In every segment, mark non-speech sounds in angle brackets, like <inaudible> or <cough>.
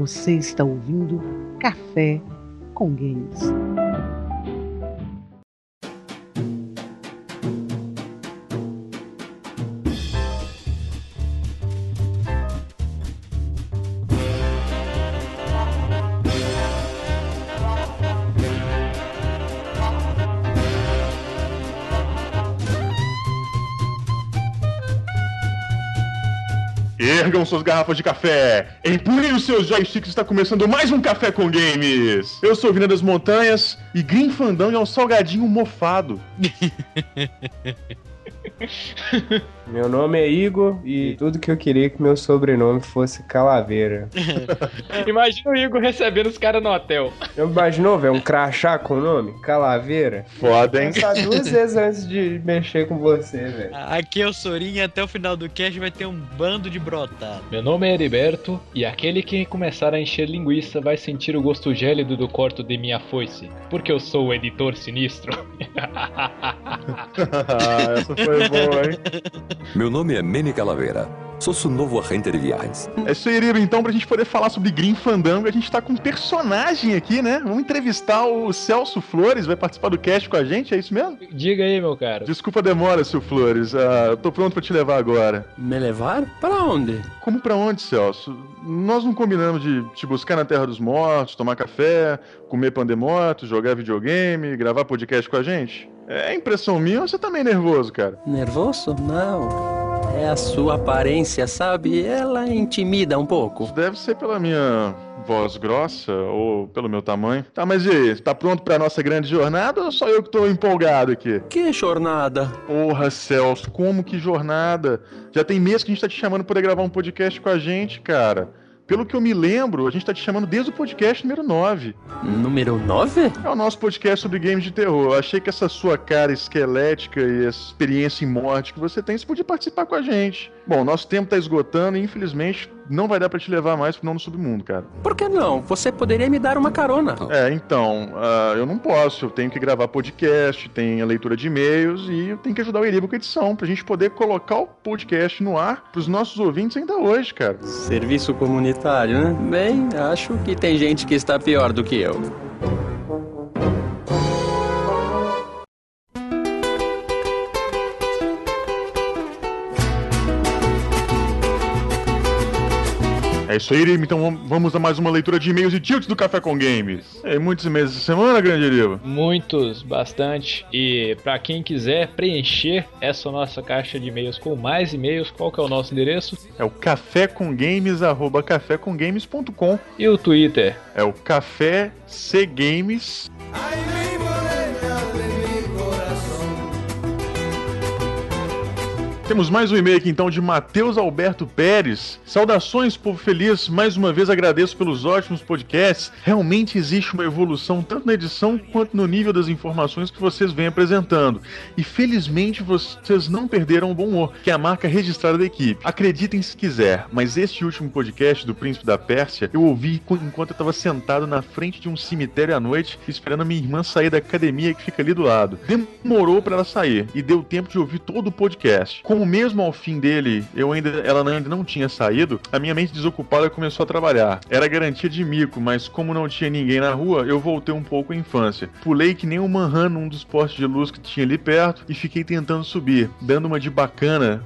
Você está ouvindo Café com Games. Ergam suas garrafas de café, empurrem os seus joysticks, está começando mais um Café com Games. Eu sou o Vina das Montanhas e Green Fandango é um salgadinho mofado. <laughs> Meu nome é Igor e tudo que eu queria que meu sobrenome fosse Calaveira. <laughs> Imagina o Igor recebendo os caras no hotel. Eu imaginou, velho, um crachá com o nome? Calaveira? Foda, hein? Pensar duas vezes antes de mexer com você, velho. Aqui é o Sorinha e até o final do cast vai ter um bando de brotado. Meu nome é Heriberto e aquele que começar a encher linguiça vai sentir o gosto gélido do corto de minha foice, porque eu sou o editor sinistro. <laughs> <laughs> Ah, Essa foi boa, hein? Meu nome é Manny Calaveira. Sou seu novo agente de viagens. É isso aí. Então, pra gente poder falar sobre Green Fandango, a gente tá com um personagem aqui, né? Vamos entrevistar o Celso Flores, vai participar do cast com a gente, é isso mesmo? Diga aí, meu caro. Desculpa a demora, seu Flores. Ah, eu tô pronto pra te levar agora. Me levar? Para onde? Como pra onde, Celso? Nós não combinamos de te buscar na Terra dos Mortos, tomar café, comer pandemoto, jogar videogame, gravar podcast com a gente? É impressão minha ou você tá meio nervoso, cara? Nervoso? Não. É a sua aparência, sabe? Ela intimida um pouco. Isso deve ser pela minha voz grossa ou pelo meu tamanho. Tá, mas e aí? Tá pronto pra nossa grande jornada ou só eu que tô empolgado aqui? Que jornada? Porra, Celso, como que jornada? Já tem mês que a gente tá te chamando pra poder gravar um podcast com a gente, cara. Pelo que eu me lembro, a gente tá te chamando desde o podcast número 9. Número 9? É o nosso podcast sobre games de terror. Eu achei que essa sua cara esquelética e essa experiência em morte que você tem, você podia participar com a gente. Bom, nosso tempo tá esgotando e infelizmente não vai dar pra te levar mais pro Não no Submundo, cara. Por que não? Você poderia me dar uma carona. É, então, ah, eu não posso. Eu tenho que gravar podcast, tem a leitura de e-mails e eu tenho que ajudar o Eribo com a edição pra gente poder colocar o podcast no ar pros nossos ouvintes ainda hoje, cara. Serviço comunitário, né? Bem, acho que tem gente que está pior do que eu. É isso aí, Eribo. Então vam- vamos a mais uma leitura de e-mails e tilts do Café com Games. É, muitos e-mails essa semana, grande Eribo. Muitos, bastante. E pra quem quiser preencher essa nossa caixa de e-mails com mais e-mails, qual que é o nosso endereço? É o cafécomgames, arroba cafécomgames.com. E o Twitter? É o Café C Games. Temos mais um e-mail aqui então de Matheus Alberto Pérez. Saudações, povo feliz. Mais uma vez agradeço pelos ótimos podcasts. Realmente existe uma evolução tanto na edição quanto no nível das informações que vocês vêm apresentando. E felizmente vocês não perderam o bom humor, que é a marca registrada da equipe. Acreditem se quiser, mas este último podcast do Príncipe da Pérsia eu ouvi enquanto eu estava sentado na frente de um cemitério à noite, esperando a minha irmã sair da academia que fica ali do lado. Demorou para ela sair e deu tempo de ouvir todo o podcast. Como mesmo ao fim dele, eu ainda, ela ainda não tinha saído, a minha mente desocupada começou a trabalhar. Era garantia de mico, mas como não tinha ninguém na rua, eu voltei um pouco à infância. Pulei que nem um manhan num dos postes de luz que tinha ali perto e fiquei tentando subir, dando uma de bacana,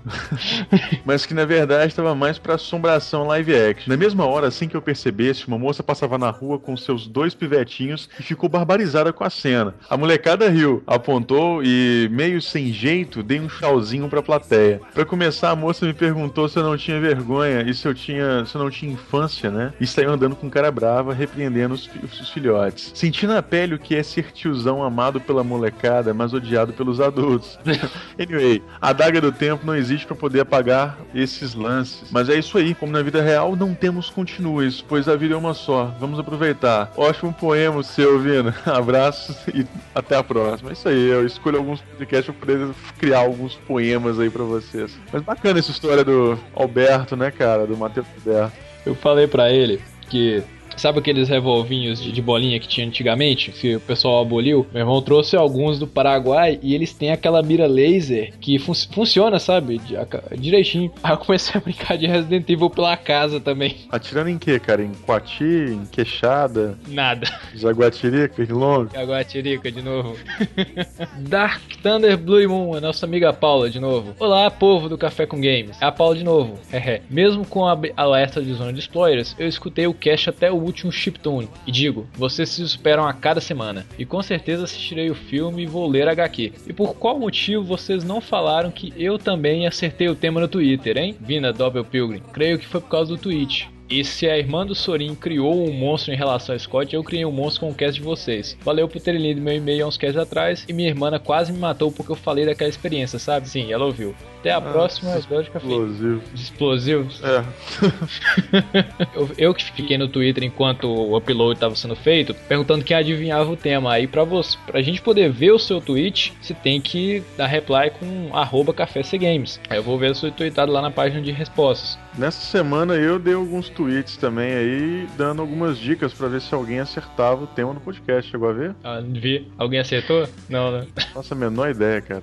<laughs> mas que na verdade estava mais pra assombração live action. Na mesma hora, assim que eu percebesse, uma moça passava na rua com seus dois pivetinhos e ficou barbarizada com a cena. A molecada riu, apontou e, meio sem jeito, dei um tchauzinho pra plateia. Pra começar, a moça me perguntou se eu não tinha vergonha e se eu tinha, se eu não tinha infância, né? E saiu andando com cara brava, repreendendo os, os filhotes. Senti na pele o que é ser tiozão amado pela molecada, mas odiado pelos adultos. <laughs> Anyway, a daga do tempo não existe pra poder apagar esses lances. Mas é isso aí, como na vida real, não temos continues, pois a vida é uma só. Vamos aproveitar. Ótimo poema seu, Vina. <laughs> Abraços e até a próxima. É isso aí, eu escolho alguns podcasts poder criar alguns poemas aí pra vocês. Mas bacana essa história do Alberto, né, cara? Do Matheus Alberto. Eu falei pra ele que Sabe aqueles revolvinhos de, de bolinha que tinha antigamente? Que o pessoal aboliu? Meu irmão trouxe alguns do Paraguai e eles têm aquela mira laser que fun funciona, sabe? Direitinho. Aí eu comecei a brincar de Resident Evil pela casa também. Atirando em quê, cara? Em Coati, em Queixada, Nada. Jaguatirica, em Longo? Agora a Tirica de novo. <laughs> Dark Thunder Blue Moon, a nossa amiga Paula de novo. Olá, povo do Café com Games. É a Paula de novo. Mesmo com a alerta de zona de spoilers, eu escutei o cast até o último chiptune. E digo, vocês se superam a cada semana. E com certeza assistirei o filme e vou ler HQ. E por qual motivo vocês não falaram que eu também acertei o tema no Twitter, hein? Vina Double Pilgrim. Creio que foi por causa do tweet. E se a irmã do Sorin criou um monstro em relação a Scott, eu criei um monstro com o cast de vocês. Valeu por terem lido meu e-mail há uns casts atrás e minha irmã quase me matou porque eu falei daquela experiência, sabe? Sim, ela ouviu. Até a próxima, episódio de café. Explosivo. De explosivos. É. <laughs> Eu, eu que fiquei no Twitter enquanto o upload estava sendo feito, perguntando quem adivinhava o tema. Aí pra, você, pra gente poder ver o seu tweet, você tem que dar reply com arroba café Games. Aí eu vou ver o seu tweetado lá na página de respostas. Nessa semana eu dei alguns tweets também aí, dando algumas dicas pra ver se alguém acertava o tema do podcast. Chegou a ver? Ah, vi. Alguém acertou? Não, né? Nossa, a menor ideia, cara.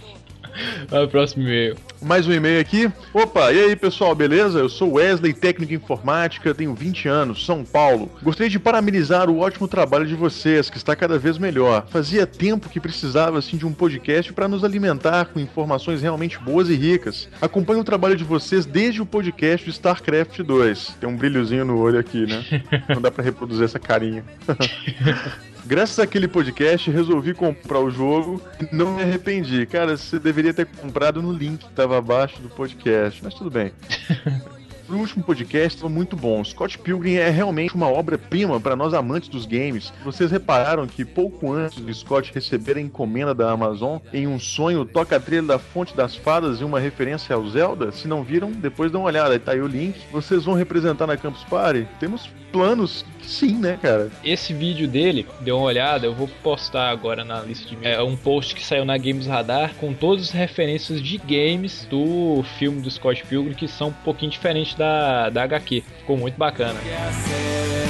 <laughs> Vai pro próximo e-mail. Mais um e-mail aqui. Opa, e aí pessoal, beleza? Eu sou Wesley, técnico em informática, tenho 20 anos, São Paulo. Gostaria de parabenizar o ótimo trabalho de vocês, que está cada vez melhor. Fazia tempo que precisava assim de um podcast para nos alimentar com informações realmente boas e ricas. Acompanho o trabalho de vocês desde o podcast do StarCraft 2. Tem um brilhozinho no olho aqui, né? Não dá para reproduzir essa carinha. <laughs> Graças àquele podcast, resolvi comprar o jogo e não me arrependi. Cara, você deveria ter comprado no link que tava abaixo do podcast, mas tudo bem. <laughs> O último podcast estava muito bom. Scott Pilgrim é realmente uma obra-prima para nós amantes dos games. Vocês repararam que pouco antes do Scott receber a encomenda da Amazon, em um sonho toca a trilha da Fonte das Fadas e uma referência ao Zelda? Se não viram, depois dá uma olhada. Tá aí o link. Vocês vão representar na Campus Party? Temos planos sim, né, cara? Esse vídeo dele, deu uma olhada, eu vou postar agora na lista de é um post que saiu na Games Radar com todas as referências de games do filme do Scott Pilgrim que são um pouquinho diferentes da, da HQ. Ficou muito bacana. O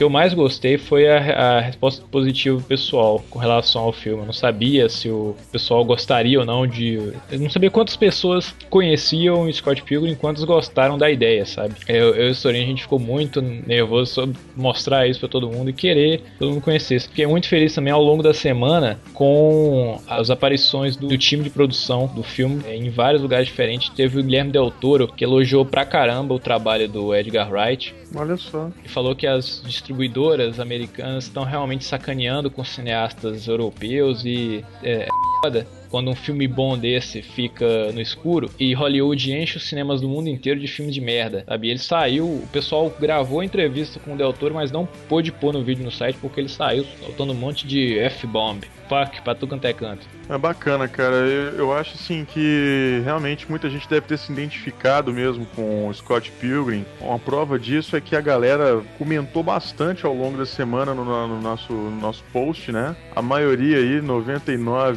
que eu mais gostei foi a, a resposta positiva pessoal com relação ao filme. Eu não sabia se o pessoal gostaria ou não de. Eu não sabia quantas pessoas conheciam o Scott Pilgrim e quantas gostaram da ideia, sabe? Eu, eu e o Sorin, a gente ficou muito nervoso sobre mostrar isso pra todo mundo e querer que todo mundo conhecesse. Fiquei muito feliz também ao longo da semana com as aparições do, do time de produção do filme eh, em vários lugares diferentes. Teve o Guilherme Del Toro, que elogiou pra caramba o trabalho do Edgar Wright Olha só. e falou que as distribuidoras americanas estão realmente sacaneando com cineastas europeus e é, é foda quando um filme bom desse fica no escuro e Hollywood enche os cinemas do mundo inteiro de filmes de merda, sabe? Ele saiu, o pessoal gravou a entrevista com o Del Toro, mas não pôde pôr no vídeo no site porque ele saiu soltando um monte de F-bomb. Fuck, pra tu canto é canto. É bacana, cara. Eu, eu acho assim que realmente muita gente deve ter se identificado mesmo com o Scott Pilgrim. Uma prova disso é que a galera comentou bastante ao longo da semana no, no nosso, no nosso post, né? A maioria aí, 99%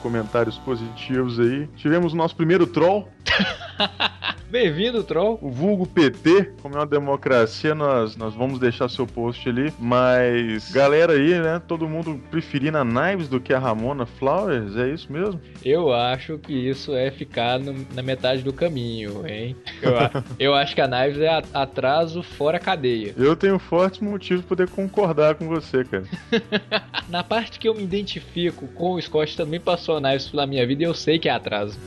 comentários positivos aí. Tivemos o nosso primeiro troll, <laughs> Bem-vindo, Troll. o vulgo PT, como é uma democracia, nós, nós vamos deixar seu post ali. Mas, galera aí, né? Todo mundo preferindo a Knives do que a Ramona Flowers, é isso mesmo? Eu acho que isso é ficar no- na metade do caminho, hein? Eu, <laughs> eu acho que a Knives é atraso fora cadeia. Eu tenho fortes motivos para poder concordar com você, cara. <laughs> Na parte que eu me identifico com o Scott também passou a Knives pela minha vida e eu sei que é atraso.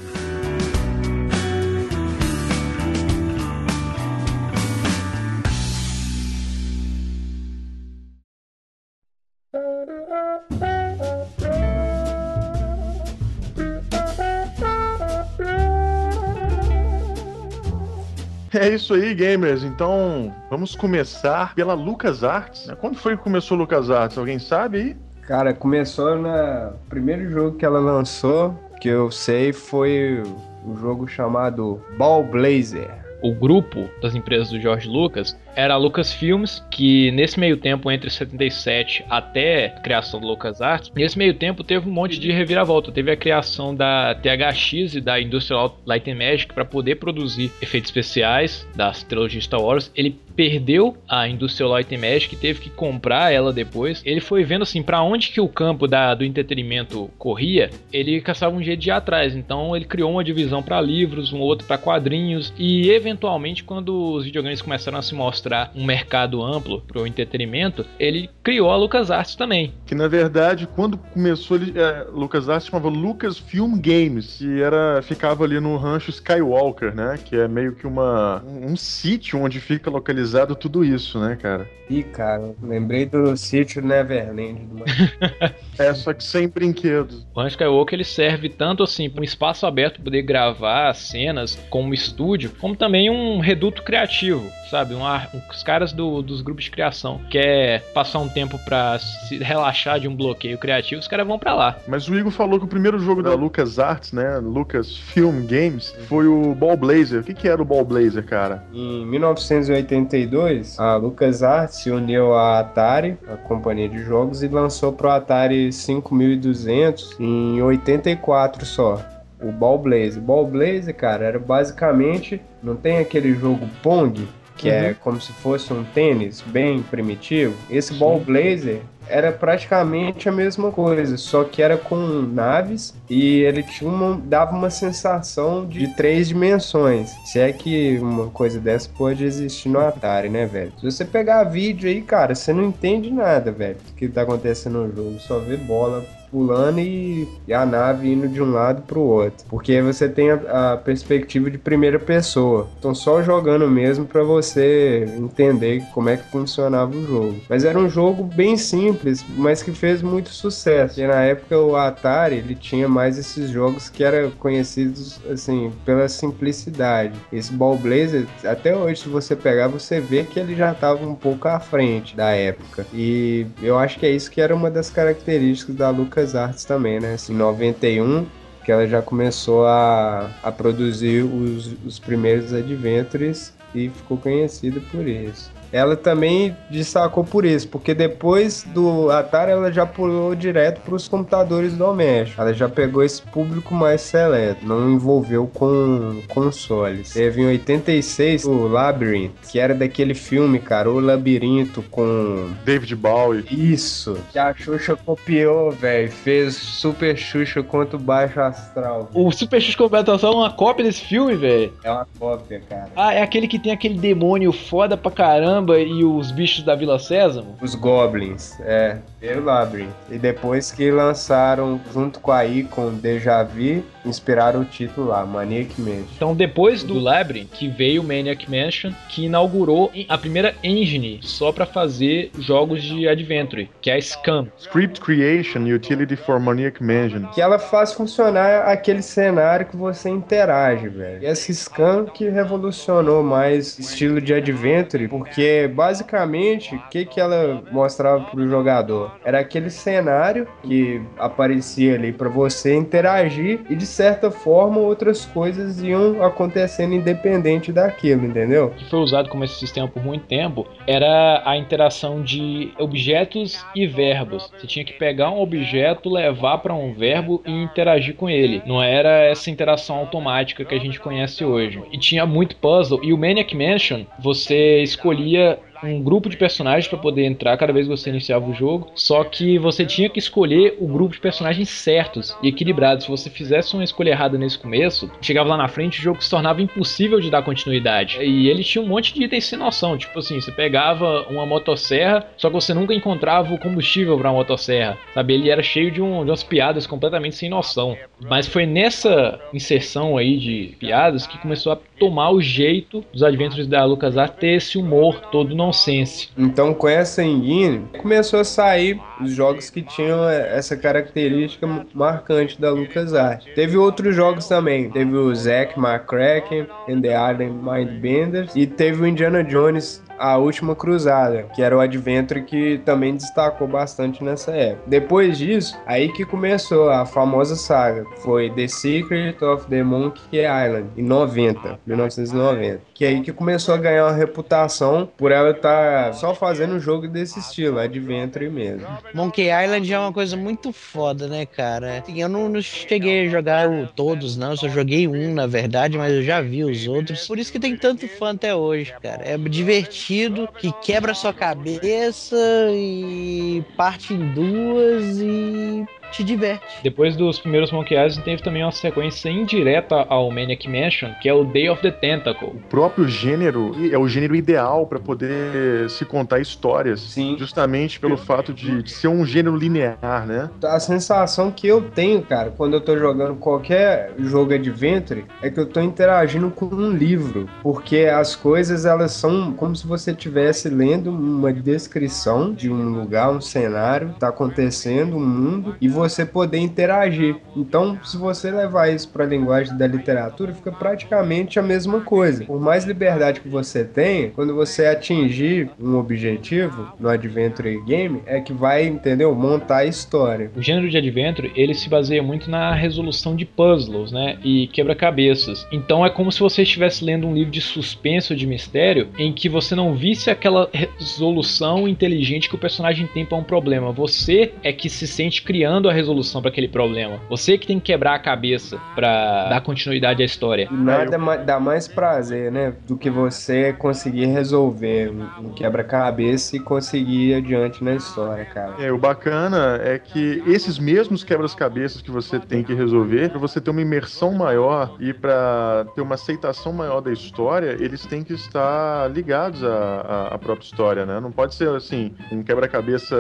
É isso aí, gamers. Então, vamos começar pela LucasArts. né? Quando foi que começou a LucasArts? Alguém sabe aí? Cara, começou no primeiro jogo que ela lançou, que eu sei, foi o jogo chamado Ball Blazer. O grupo das empresas do George Lucas era a Lucasfilms, que nesse meio tempo, entre 77 até a criação do LucasArts, nesse meio tempo teve um monte de reviravolta. Teve a criação da THX e da Industrial Light and Magic para poder produzir efeitos especiais das trilogias Star Wars. Ele perdeu a Industrial Light and Magic, teve que comprar ela depois. Ele foi vendo assim para onde que o campo da, do entretenimento corria, ele caçava um jeito de ir atrás. Então ele criou uma divisão para livros, um outro para quadrinhos e eventualmente quando os videogames começaram a se mostrar um mercado amplo para o entretenimento, ele criou a LucasArts também. Que na verdade, quando começou, ele, é, LucasArts chamava Lucasfilm Games, que era ficava ali no rancho Skywalker, né? Que é meio que uma um, um sítio onde fica localizado tudo isso, né, cara? Ih, cara, lembrei do sítio Neverland. Do... <laughs> é, só que sem brinquedos. O Rancho Skywalker ele serve tanto assim para um espaço aberto para poder gravar cenas como estúdio, como também um reduto criativo, sabe? Um, os caras do, dos grupos de criação quer passar um tempo para se relaxar de um bloqueio criativo, os caras vão para lá. Mas o Igor falou que o primeiro jogo da LucasArts, né, Lucasfilm Games, foi o Ball Blazer. O que, que era o Ball Blazer, cara? Em 1982, a LucasArts se uniu à Atari, a companhia de jogos, e lançou pro Atari 5200 em 84 só. O Ball Blazer. Ball Blazer, cara, era basicamente. Não tem aquele jogo Pong, que é uhum. é como se fosse um tênis bem primitivo? Esse Sim. Ball Blazer era praticamente a mesma coisa, só que era com naves e ele tinha uma, dava uma sensação de três dimensões. Se é que uma coisa dessa pode existir no Atari, né, velho? Se você pegar vídeo aí, cara, você não entende nada, velho, do que tá acontecendo no jogo, só vê bola pulando e, e, a nave indo de um lado para o outro. Porque você tem a, a, perspectiva de primeira pessoa. Então só jogando mesmo para você entender como é que funcionava o jogo. Mas era um jogo bem simples, mas que fez muito sucesso. E na época o Atari ele tinha mais esses jogos que eram conhecidos assim pela simplicidade. Esse Ball Blazer até hoje se você pegar você vê que ele já estava um pouco à frente da época. E eu acho que é isso que era uma das características da Lucas LucasArts também, né? Assim, em 91, que ela já começou a, a produzir os, os primeiros Adventures e ficou conhecida por isso ela também destacou por isso, porque depois do Atari ela já pulou direto para os computadores domésticos. Ela já pegou esse público mais seleto, não envolveu com consoles. Teve em 86 o Labyrinth, que era daquele filme, cara, o Labirinto com David Bowie. Isso. Que a Xuxa copiou, velho, fez Super Xuxa contra o Baixo Astral. O Super Xuxa Completação é uma cópia desse filme, velho? É uma cópia, cara. Ah, é aquele que tem aquele demônio foda pra caramba Caramba e os bichos da Vila Sésamo? Os Goblins, é. Primeiro Labyrinth. E depois que lançaram, junto com a Icon Deja Vu, inspiraram o título lá, Maniac Mansion. Então depois do Labyrinth, que veio o Maniac Mansion, que inaugurou a primeira engine só para fazer jogos de Adventure, que é a Scam. Script Creation Utility for Maniac Mansion. Que ela faz funcionar aquele cenário que você interage, velho. E essa Scam que revolucionou mais estilo de Adventure, porque basicamente o que, que ela mostrava pro jogador? Era aquele cenário que aparecia ali para você interagir e de certa forma outras coisas iam acontecendo independente daquilo, entendeu? Que foi usado como esse sistema por muito tempo era a interação de objetos e verbos. Você tinha que pegar um objeto, levar para um verbo e interagir com ele. Não era essa interação automática que a gente conhece hoje. E tinha muito puzzle e o Maniac Mansion você escolhia yeah um grupo de personagens para poder entrar cada vez que você iniciava o jogo. Só que você tinha que escolher o grupo de personagens certos e equilibrados. Se você fizesse uma escolha errada nesse começo, chegava lá na frente o jogo se tornava impossível de dar continuidade. E ele tinha um monte de itens sem noção. Tipo assim, você pegava uma motosserra, só que você nunca encontrava o combustível para motosserra. Sabe? Ele era cheio de, um, de umas piadas completamente sem noção. Mas foi nessa inserção aí de piadas que começou a tomar o jeito dos Adventures da LucasArts ter esse humor todo nonsense. Então com essa engine começou a sair os jogos que tinham essa característica marcante da LucasArts. Teve outros jogos também, teve o Zack McCracken and the Alien Mindbenders e teve o Indiana Jones a Última Cruzada, que era o Adventure que também destacou bastante nessa época. Depois disso, aí que começou a famosa saga, foi The Secret of the Monkey Island, em 90, 1990. Que é aí que começou a ganhar uma reputação por ela estar só fazendo jogo desse estilo, Adventure mesmo. Monkey Island é uma coisa muito foda, né, cara? Assim, eu não, não cheguei a jogar todos, não. Eu só joguei um, na verdade, mas eu já vi os outros. Por isso que tem tanto fã até hoje, cara. É divertido, que quebra sua cabeça e parte em duas e te diverte. Depois dos primeiros Monkey Island, teve também uma sequência indireta ao Maniac Mansion, que é o Day of the Tentacle. O próprio gênero é o gênero ideal para poder se contar histórias. Sim. Justamente pelo fato de, de ser um gênero linear, né? A sensação que eu tenho, cara, quando eu tô jogando qualquer jogo Adventure, é que eu tô interagindo com um livro. Porque as coisas, elas são como se você estivesse lendo uma descrição de um lugar, um cenário, tá acontecendo, um mundo, e você poder interagir. Então, se você levar isso pra linguagem da literatura, fica praticamente a mesma coisa. Por mais liberdade que você tenha, quando você atingir um objetivo no Adventure Game, é que vai, entendeu? Montar a história. O gênero de Adventure, ele se baseia muito na resolução de puzzles, né? E quebra-cabeças. Então é como se você estivesse lendo um livro de suspense ou de mistério em que você não visse aquela resolução inteligente que o personagem tem para um problema. Você é que se sente criando a resolução para aquele problema. Você que tem que quebrar a cabeça para dar continuidade à história. Nada ma- dá mais prazer, né? Do que você conseguir resolver um quebra-cabeça e conseguir ir adiante na história, cara. É, o bacana é que esses mesmos quebras-cabeças que você tem que resolver, para você ter uma imersão maior e para ter uma aceitação maior da história, eles têm que estar ligados à, à- própria história, né? Não pode ser assim, um quebra-cabeça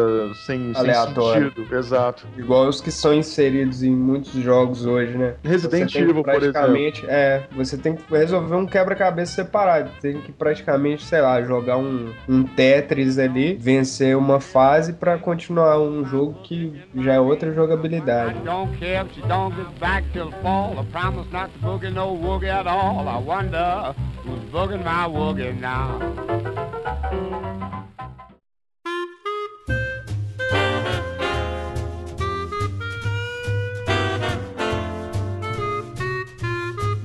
sem, sem Aleatório. sentido. Exato. Igual os que são inseridos em muitos jogos hoje, né? Resident Evil, por exemplo. praticamente, É, você tem que resolver um quebra-cabeça separado. Tem que praticamente, sei lá, jogar um, um Tetris ali, vencer uma fase pra continuar um jogo que já é outra jogabilidade. Don't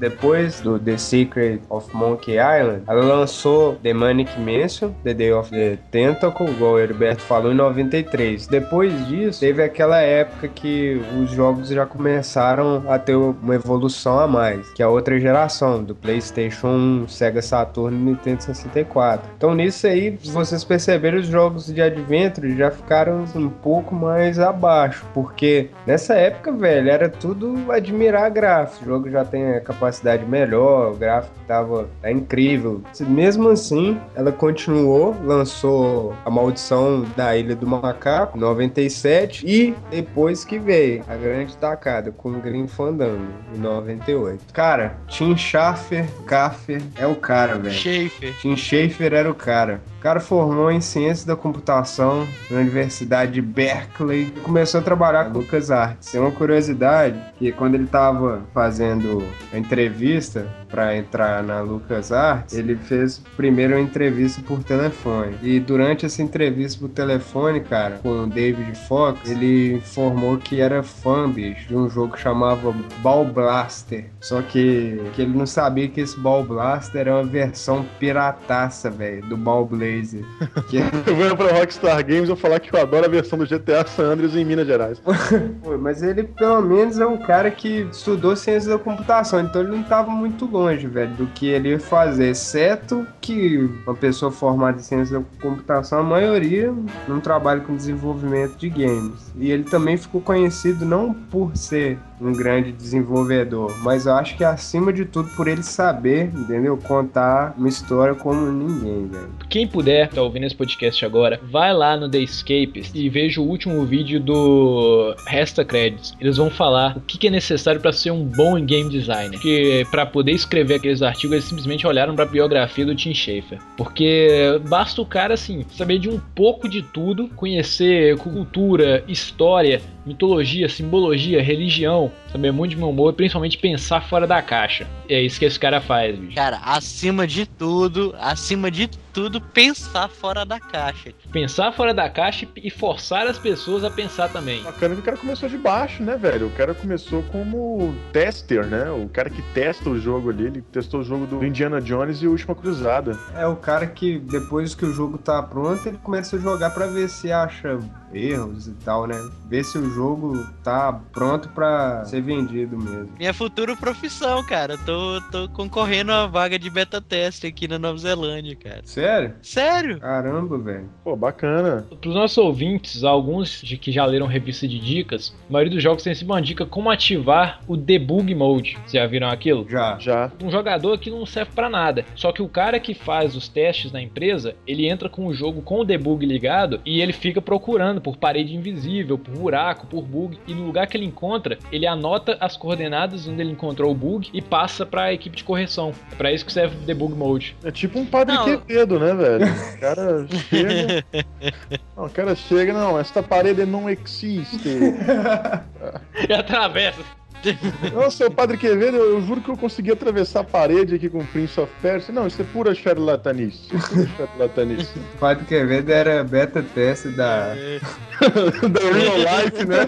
Depois do The Secret of Monkey Island, ela lançou The Manic Mansion, The Day of the Tentacle, igual o Heriberto falou, em 93. Depois disso, teve aquela época que os jogos já começaram a ter uma evolução a mais, que é a outra geração, do PlayStation 1, Sega Saturn e Nintendo 64. Então nisso aí, vocês perceberem, os jogos de Adventure já ficaram um pouco mais abaixo, porque nessa época, velho, era tudo admirar gráficos. O jogo já tem a capacidade melhor, o gráfico tava é incrível. Mesmo assim, ela continuou, lançou A Maldição da Ilha do Macaco, 97, e depois que veio a grande tacada com o Green Fandango, em 98. Cara, Tim Schafer, Kaffer é o cara, velho. Schaefer. Tim Schafer era o cara. O cara formou em Ciência da Computação na Universidade de Berkeley e começou a trabalhar com Lucas Arts. Tem uma curiosidade que quando ele estava fazendo a entrevista para entrar na Lucas Arts, ele fez primeiro uma entrevista por telefone. E durante essa entrevista por telefone, cara, com o David Fox, ele informou que era fã, bicho, de um jogo que chamava Ball Blaster. Só que, que ele não sabia que esse Ball Blaster era uma versão pirataça, velho, do Ball Blazer. <laughs> Que é Eu vou pra Rockstar Games e vou falar que eu adoro a versão do GTA San Andreas em Minas Gerais. <laughs> Mas ele, pelo menos, é um cara que estudou ciência da computação, então ele não estava muito longe, velho, do que ele fazer, exceto que uma pessoa formada em ciência da computação, a maioria não trabalha com desenvolvimento de games. E ele também ficou conhecido não por ser um grande desenvolvedor, mas eu acho que acima de tudo por ele saber, entendeu? Contar uma história como ninguém, velho. Quem puder, tá ouvindo esse podcast agora, vai lá no The Escapes e veja o último vídeo do Resta Credits. Eles vão falar o que que é necessário para ser um bom game designer. Porque para poder escrever aqueles artigos, eles simplesmente olharam para a biografia do Tim Schafer. Porque basta o cara assim saber de um pouco de tudo, conhecer cultura, história mitologia, simbologia, religião, saber muito de meu humor e principalmente pensar fora da caixa. E é isso que esse cara faz, bicho. Cara, acima de tudo, acima de tudo, pensar fora da caixa. Pensar fora da caixa e forçar as pessoas a pensar também. Bacana que o cara começou de baixo, né, velho? O cara começou como tester, né? O cara que testa o jogo ali, ele testou o jogo do Indiana Jones e Última Cruzada. É o cara que depois que o jogo tá pronto, ele começa a jogar pra ver se acha erros e tal, né? Ver se o jogo tá pronto pra ser vendido mesmo. Minha futura profissão, cara. Tô, tô concorrendo a vaga de beta teste aqui na Nova Zelândia, cara. Sério? Sério? Caramba, velho. Pô, bacana. Para os nossos ouvintes, alguns de que já leram revista de dicas, a maioria dos jogos tem sempre uma dica como ativar o debug mode. Vocês já viram aquilo? Já. Já. Um jogador que não serve pra nada. Só que o cara que faz os testes na empresa, ele entra com o jogo com o debug ligado e ele fica procurando por parede invisível, por buraco, por bug. E no lugar que ele encontra, ele anota as coordenadas onde ele encontrou o bug e passa para a equipe de correção. É para isso que serve o debug mode. É tipo um padre Não. Quevedo, né, velho? O cara chega. <laughs> Não, o cara chega, não, esta parede não existe. <laughs> E atravessa. <laughs> Nossa, seu padre Quevedo, eu, eu juro que eu consegui atravessar a parede aqui com o Prince of Persia. Não, isso é pura charlatanice. Pura charlatanice. O <laughs> Padre Quevedo era beta teste da. <laughs> da real life, né?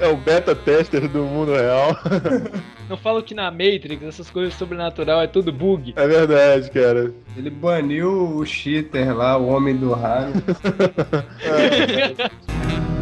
É o beta tester do mundo real. Não falo que na Matrix essas coisas sobrenatural é tudo bug. É verdade, cara. Ele baniu o cheater lá, o homem do raro. Gente, <laughs> <laughs>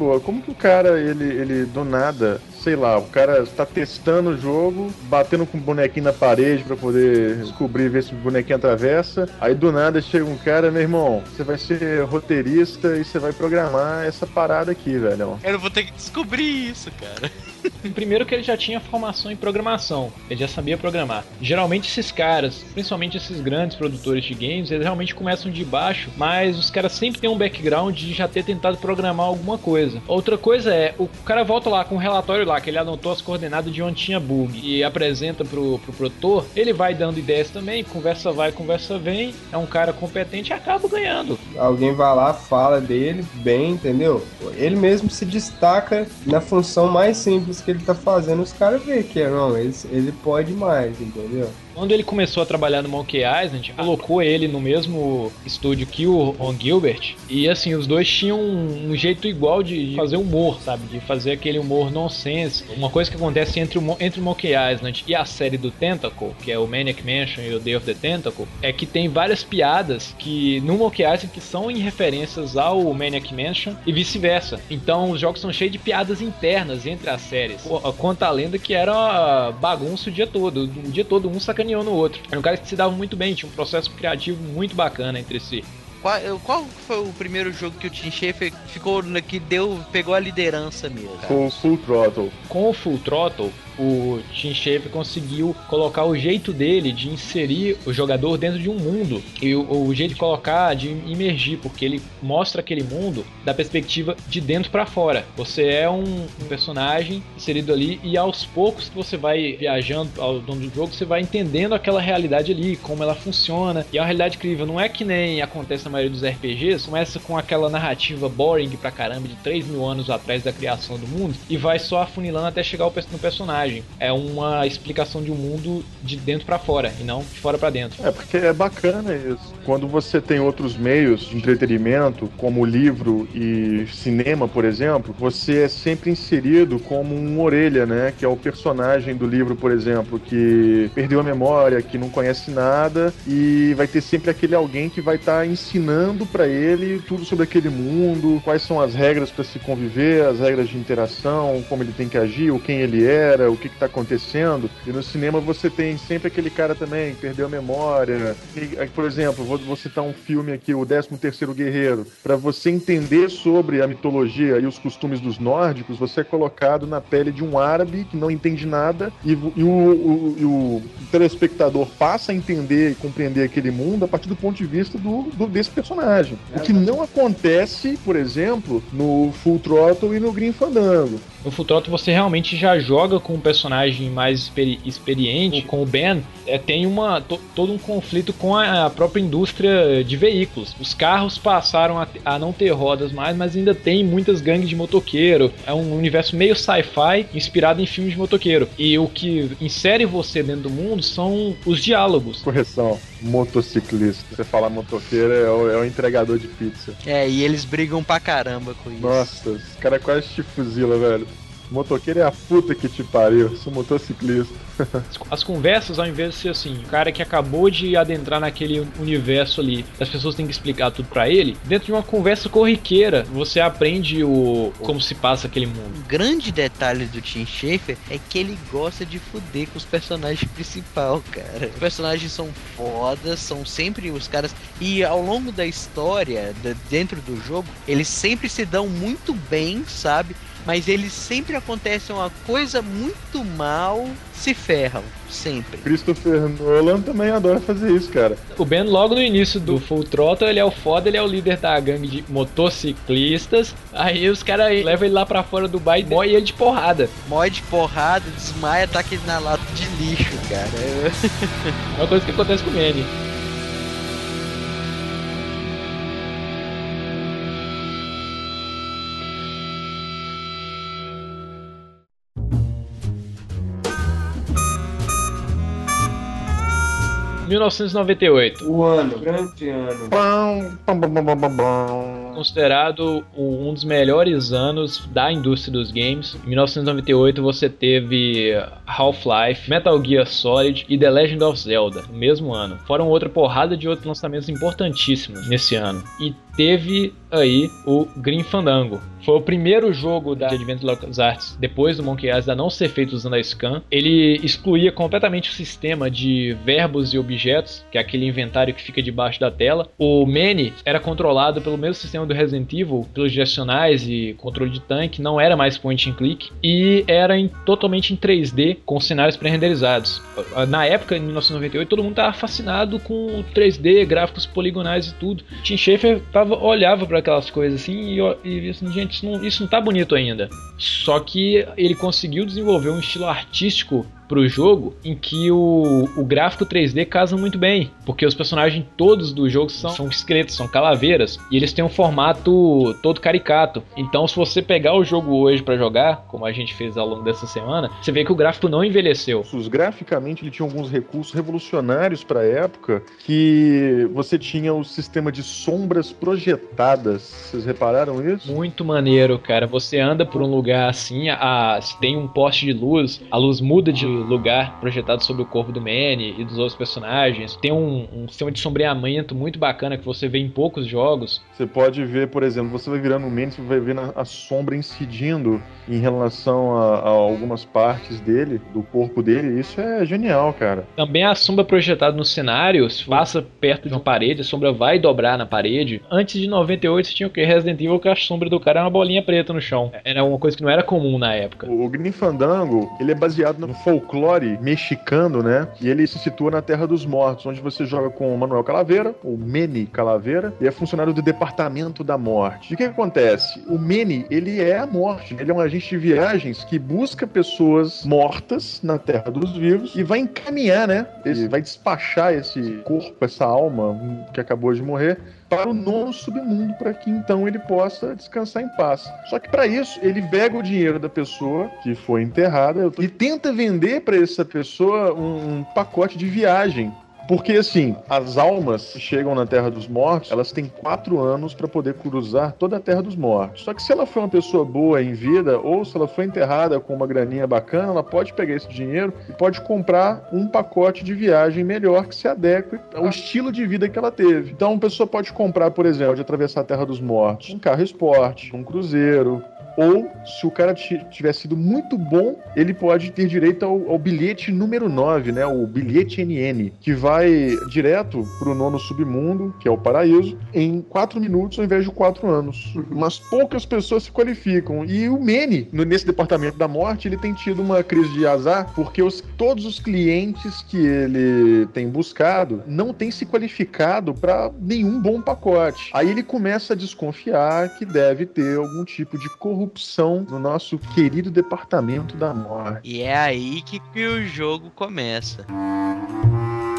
boa. Como que o cara, ele, ele do nada, sei lá, o cara tá testando o jogo, batendo com o bonequinho na parede pra poder descobrir, ver se o bonequinho atravessa. Aí do nada chega um cara, meu irmão, você vai ser roteirista e você vai programar essa parada aqui, velho. Eu vou ter que descobrir isso, cara. <laughs> Primeiro que ele já tinha formação em programação, ele já sabia programar. Geralmente esses caras, principalmente esses grandes produtores de games, eles realmente começam de baixo, mas os caras sempre têm um background de já ter tentado programar alguma coisa. Outra coisa é, o cara volta lá com um relatório lá, que ele anotou as coordenadas de onde tinha bug e apresenta pro, pro produtor, ele vai dando ideias também, conversa vai, conversa vem, é um cara competente e acaba ganhando. Alguém vai lá, fala dele bem, entendeu? Ele mesmo se destaca na função mais simples que ele tá fazendo, os caras veem que não, ele, ele pode mais, entendeu? Quando ele começou a trabalhar no Monkey Island, colocou ele no mesmo estúdio que o Ron Gilbert. E assim, os dois tinham um, jeito igual de fazer humor, sabe? De fazer aquele humor nonsense. Uma coisa que acontece entre o, entre o Monkey Island e a série do Tentacle, que é o Maniac Mansion e o Day of the Tentacle, é que tem várias piadas que no Monkey Island que são em referências ao Maniac Mansion e vice-versa. Então os jogos são cheios de piadas internas entre as séries. Conta a lenda que era bagunça o dia todo. O dia todo um sacaneou no outro. Era um cara que se dava muito bem, tinha um processo criativo muito bacana entre si. Qual, qual foi o primeiro jogo que o Tim Schafer ficou na- que deu, pegou a liderança mesmo? cara? Com o Full Throttle. Com o Full Throttle, o Tim Schafer conseguiu colocar o jeito dele de inserir o jogador dentro de um mundo e o, o jeito de colocar, de imergir, porque ele mostra aquele mundo da perspectiva de dentro pra fora. Você é um, um personagem inserido ali e aos poucos que você vai viajando ao longo do jogo, você vai entendendo aquela realidade ali, como ela funciona. E é uma realidade incrível. Não é que nem acontece na maioria dos RPGs, começa com aquela narrativa boring pra caramba de 3 mil anos atrás da criação do mundo e vai só afunilando até chegar no personagem. É uma explicação de um mundo de dentro pra fora e não de fora pra dentro. É, porque é bacana isso. Quando você tem outros meios de entretenimento, como livro e cinema, por exemplo, você é sempre inserido como um orelha, né? Que é o personagem do livro, por exemplo, que perdeu a memória, que não conhece nada, e vai ter sempre aquele alguém que vai estar ensinando ensinando pra ele tudo sobre aquele mundo, quais são as regras pra se conviver, as regras de interação, como ele tem que agir, o quem ele era, o que, que tá acontecendo. E no cinema você tem sempre aquele cara também que perdeu a memória. E, por exemplo, vou, vou citar um filme aqui, o 13 terceiro Guerreiro. Pra você entender sobre a mitologia e os costumes dos nórdicos, você é colocado na pele de um árabe que não entende nada e, e o, o- e o telespectador passa a entender e compreender aquele mundo a partir do ponto de vista do, do- desse personagem. O que não acontece, por exemplo, no Full Throttle e no Green Fandango. No Full Throttle você realmente já joga com um personagem mais experi- experiente, com o Ben, é, tem uma, to- todo um conflito com a, a própria indústria de veículos. Os carros passaram a, a não ter rodas mais, mas ainda tem muitas gangues de motoqueiro. É um universo meio sci-fi inspirado em filmes de motoqueiro. E o que insere você dentro do mundo são os diálogos. Correção, motociclista. Você falar motoqueiro é o, é o entregador de pizza. É, e eles brigam pra caramba com isso. Nossa, esse cara quase te fuzila, velho. Motoqueiro é a puta que te pariu, sou motociclista. <laughs> As conversas, ao invés de ser assim, o cara que acabou de adentrar naquele universo ali, as pessoas têm que explicar tudo pra ele, dentro de uma conversa corriqueira, você aprende o como se passa aquele mundo. Um grande detalhe do Tim Schafer é que ele gosta de fuder com os personagens <laughs> principal, cara. Os personagens são fodas, são sempre os caras. E ao longo da história, dentro do jogo, eles sempre se dão muito bem, sabe? Mas eles sempre acontecem uma coisa muito mal, se ferram. Sempre. Christopher Nolan também adora fazer isso, cara. O Ben, logo no início do Full Throttle, ele é o foda, ele é o líder da gangue de motociclistas. Aí os caras levam ele lá pra fora do bar e morre ele de porrada. Morre de porrada, desmaia, ataca ele na lata de lixo, cara. É uma coisa que acontece com o Manny. ...1998. O ano, grande ano. Considerado um dos melhores anos da indústria dos games. Em 1998 você teve Half-Life, Metal Gear Solid e The Legend of Zelda no mesmo ano. Foram outra porrada de outros lançamentos importantíssimos nesse ano. E teve aí o Green Fandango. Foi o primeiro jogo da Advent LucasArts depois do Monkey Island a não ser feito usando a scan. Ele excluía completamente o sistema de verbos e objetos, que é aquele inventário que fica debaixo da tela. O Many era controlado pelo mesmo sistema do Resident Evil, pelos direcionais e controle de tanque, não era mais point and click e era em- totalmente em 3D com cenários pré-renderizados. Na época, em 1998, todo mundo estava fascinado com o 3D, gráficos poligonais e tudo. Tim Schafer tava, olhava para aquelas coisas assim e, ó- e assim, gente, isso não, isso não tá bonito ainda. Só que ele conseguiu desenvolver um estilo artístico pro jogo em que o, o gráfico 3D casa muito bem, porque os personagens todos do jogo são, são esqueletos, são calaveiras, e eles têm um formato todo caricato. Então, se você pegar o jogo hoje pra jogar, como a gente fez ao longo dessa semana, você vê que o gráfico não envelheceu. Os- Graficamente, ele tinha alguns recursos revolucionários para a época, que você tinha o sistema de sombras projetadas. Vocês repararam isso? Muito maneiro, cara. Você anda por um lugar assim, a, se tem um poste de luz, a luz muda de lugar projetado sobre o corpo do Manny e dos outros personagens. Tem um, um sistema de sombreamento muito bacana que você vê em poucos jogos. Você pode ver, por exemplo, você vai virando o Mendes, você vai vendo a, a sombra incidindo em relação a, a algumas partes dele, do corpo dele. Isso é genial, cara. Também a sombra projetada no cenário se passa perto de uma parede, a sombra vai dobrar na parede. Antes de 98 você tinha o que? Resident Evil que a sombra do cara era uma bolinha preta no chão. Era uma coisa que não era comum na época. O Green Fandango, ele é baseado no folclore mexicano, né? E ele se situa na Terra dos Mortos, onde você joga com o Manuel Calaveira, o Mene Calaveira, e é funcionário do Departamento da Morte. E o que, que acontece? O Mene, ele é a morte. Ele é um agente de viagens que busca pessoas mortas na Terra dos Vivos e vai encaminhar, né? Ele vai despachar esse corpo, essa alma que acabou de morrer para o nono submundo, para que então ele possa descansar em paz. Só que para isso, ele pega o dinheiro da pessoa que foi enterrada e tenta vender para essa pessoa um, um pacote de viagem Porque assim, as almas que chegam na Terra dos Mortos, elas têm quatro anos para poder cruzar toda a Terra dos Mortos. Só que se ela foi uma pessoa boa em vida, ou se ela foi enterrada com uma graninha bacana, ela pode pegar esse dinheiro e pode comprar um pacote de viagem melhor que se adeque ao estilo de vida que ela teve. Então, a pessoa pode comprar, por exemplo, de atravessar a Terra dos Mortos, um carro esporte, um cruzeiro, ou, se o cara ti- tiver sido muito bom, ele pode ter direito ao, ao bilhete número 9, né? O bilhete NN, que vai direto pro nono submundo, que é o paraíso, em 4 minutos ao invés de 4 anos. Mas poucas pessoas se qualificam. E o Mene, no- nesse departamento da morte, ele tem tido uma crise de azar, porque os- todos os clientes que ele tem buscado não têm se qualificado para nenhum bom pacote. Aí ele começa a desconfiar que deve ter algum tipo de corrupção no nosso querido departamento da morte. E é aí que, que o jogo começa. No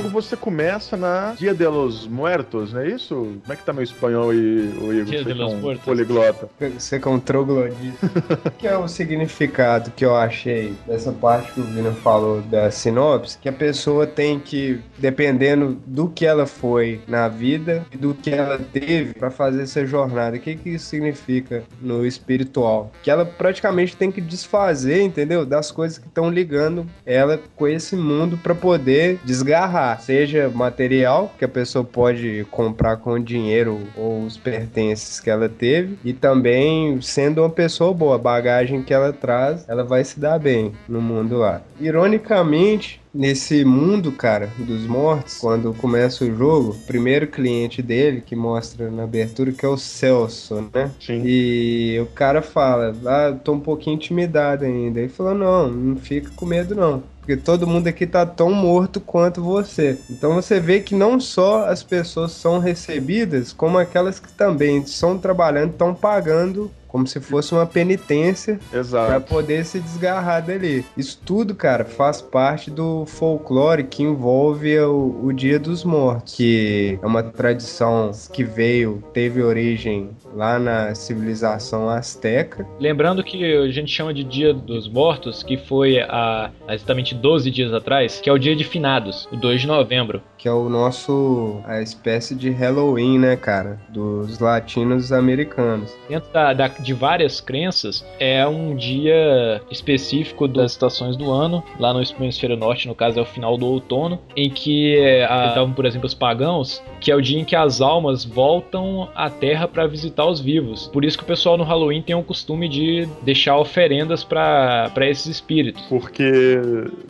jogo você começa na Dia de los Muertos, não é isso? Como é que tá meu espanhol aí, ô Igor? Dia de los Muertos. poliglota. Você <laughs> é um troglodita. O que é o significado que eu achei dessa parte que o Vina falou da sinopse? Que a pessoa tem que, dependendo do que ela foi na vida e do que ela teve para fazer essa jornada, o que, que isso significa no espiritual? Que ela praticamente tem que desfazer, entendeu? Das coisas que estão ligando ela com esse mundo para poder desgarrar, seja material que a pessoa pode comprar com dinheiro ou os pertences que ela teve e também sendo uma pessoa boa, a bagagem que ela traz, ela vai se dar bem no mundo lá. Ironicamente, nesse mundo, cara, dos mortos, quando começa o jogo, o primeiro cliente dele que mostra na abertura que é o Celso, né? Sim. E o cara fala, ah, tô um pouquinho intimidado ainda. Ele falou, não, não fica com medo não. Porque todo mundo aqui tá tão morto quanto você. Então você vê que não só as pessoas são recebidas, como aquelas que também estão trabalhando, estão pagando como se fosse uma penitência para poder se desgarrar dali. Isso tudo, cara, faz parte do folclore que envolve o, o Dia dos Mortos, que é uma tradição que veio, teve origem lá na civilização asteca. Lembrando que a gente chama de Dia dos Mortos, que foi há há exatamente 12 dias atrás, que é o dia de finados, o 2 de novembro. Que é o nosso a espécie de Halloween, né, cara, dos latinos americanos. Dentro da, da- de várias crenças, é um dia específico das estações do ano, lá no hemisfério norte, no caso é o final do outono, em que é, a- estavam, por exemplo, os pagãos, que é o dia em que as almas voltam à Terra para visitar os vivos. Por isso que o pessoal no Halloween tem o costume de deixar oferendas para esses espíritos. Porque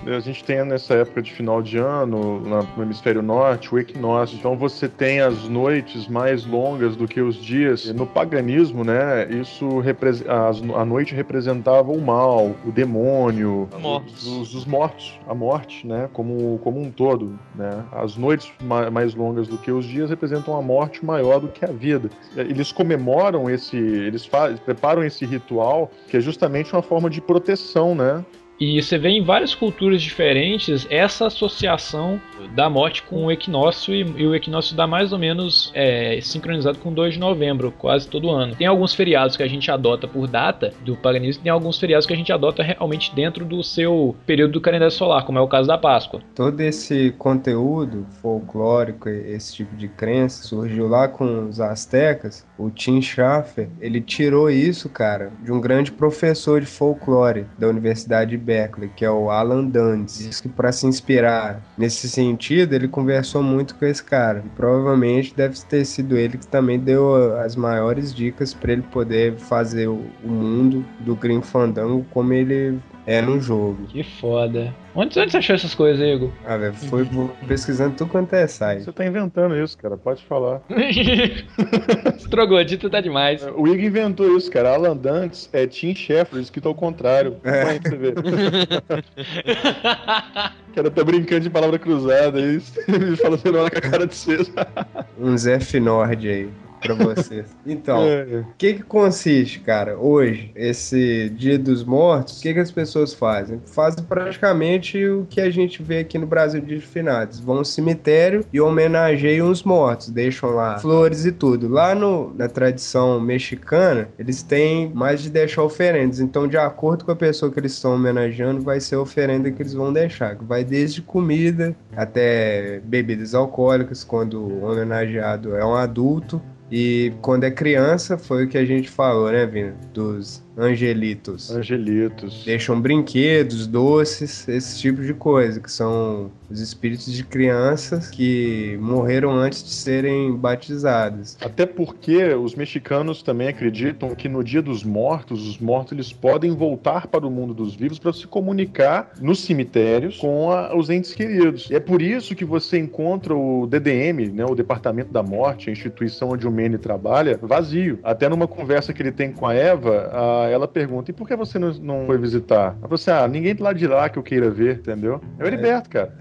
a gente tem nessa época de final de ano, no hemisfério norte, o equinócio. Então você tem as noites mais longas do que os dias. E no paganismo, né, isso as- a noite representava o mal, o demônio, Mortos. Os, os mortos, a morte, né, como, como um todo, né. As noites ma- mais longas do que os dias representam a morte maior do que a vida. Eles comemoram esse, eles preparam esse ritual que é justamente uma forma de proteção, né, E você vê em várias culturas diferentes essa associação da morte com o equinócio, e, e o equinócio dá mais ou menos é, sincronizado com 2 de novembro, quase todo ano. Tem alguns feriados que a gente adota por data do paganismo, tem alguns feriados que a gente adota realmente dentro do seu período do calendário solar, como é o caso da Páscoa. Todo esse conteúdo folclórico, esse tipo de crença, surgiu lá com os astecas. O Tim Schafer, ele tirou isso, cara, de um grande professor de folclore da Universidade de Berkeley, que é o Alan Dundes. Diz que para se inspirar nesse sentido, ele conversou muito com esse cara. E provavelmente deve ter sido ele que também deu as maiores dicas para ele poder fazer o, o mundo do Grim Fandango como ele é no jogo. Que foda. Onde, onde você achou essas coisas, Igor? Ah, velho, foi pesquisando tudo quanto é site. Você tá inventando isso, cara. Pode falar. <laughs> Troglodita tá demais. O Igor inventou isso, cara. Alan Dantes é Tim Sheffer, escrito ao contrário. É. Vai pra você ver. O <laughs> cara tá brincando de palavra cruzada. <laughs> Ele fala assim, não, com a cara de cedo. Um Zé Nord aí. Pra vocês. Então, É, o que que consiste, cara, hoje, esse Dia dos Mortos, o que que as pessoas fazem? Fazem praticamente o que a gente vê aqui no Brasil de Finados. Vão ao cemitério e homenageiam os mortos, deixam lá flores e tudo. Lá no, na tradição mexicana, eles têm mais de deixar oferendas. Então, de acordo com a pessoa que eles estão homenageando, vai ser a oferenda que eles vão deixar. que Vai desde comida até bebidas alcoólicas, quando o homenageado é um adulto. E quando é criança, foi o que a gente falou, né, Vina? Dos angelitos. Angelitos. Deixam brinquedos, doces, esse tipo de coisa, que são os espíritos de crianças que morreram antes de serem batizadas. Até porque os mexicanos também acreditam que no dia dos mortos, os mortos eles podem voltar para o mundo dos vivos para se comunicar nos cemitérios com a- os entes queridos. E é por isso que você encontra o DDM, né, o Departamento da Morte, a instituição onde o Manny trabalha, vazio. Até numa conversa que ele tem com a Eva, a- ela pergunta: e por que você não, não foi visitar? Ela falou assim: ah, ninguém lá de lá que eu queira ver, entendeu? É o Heriberto, cara.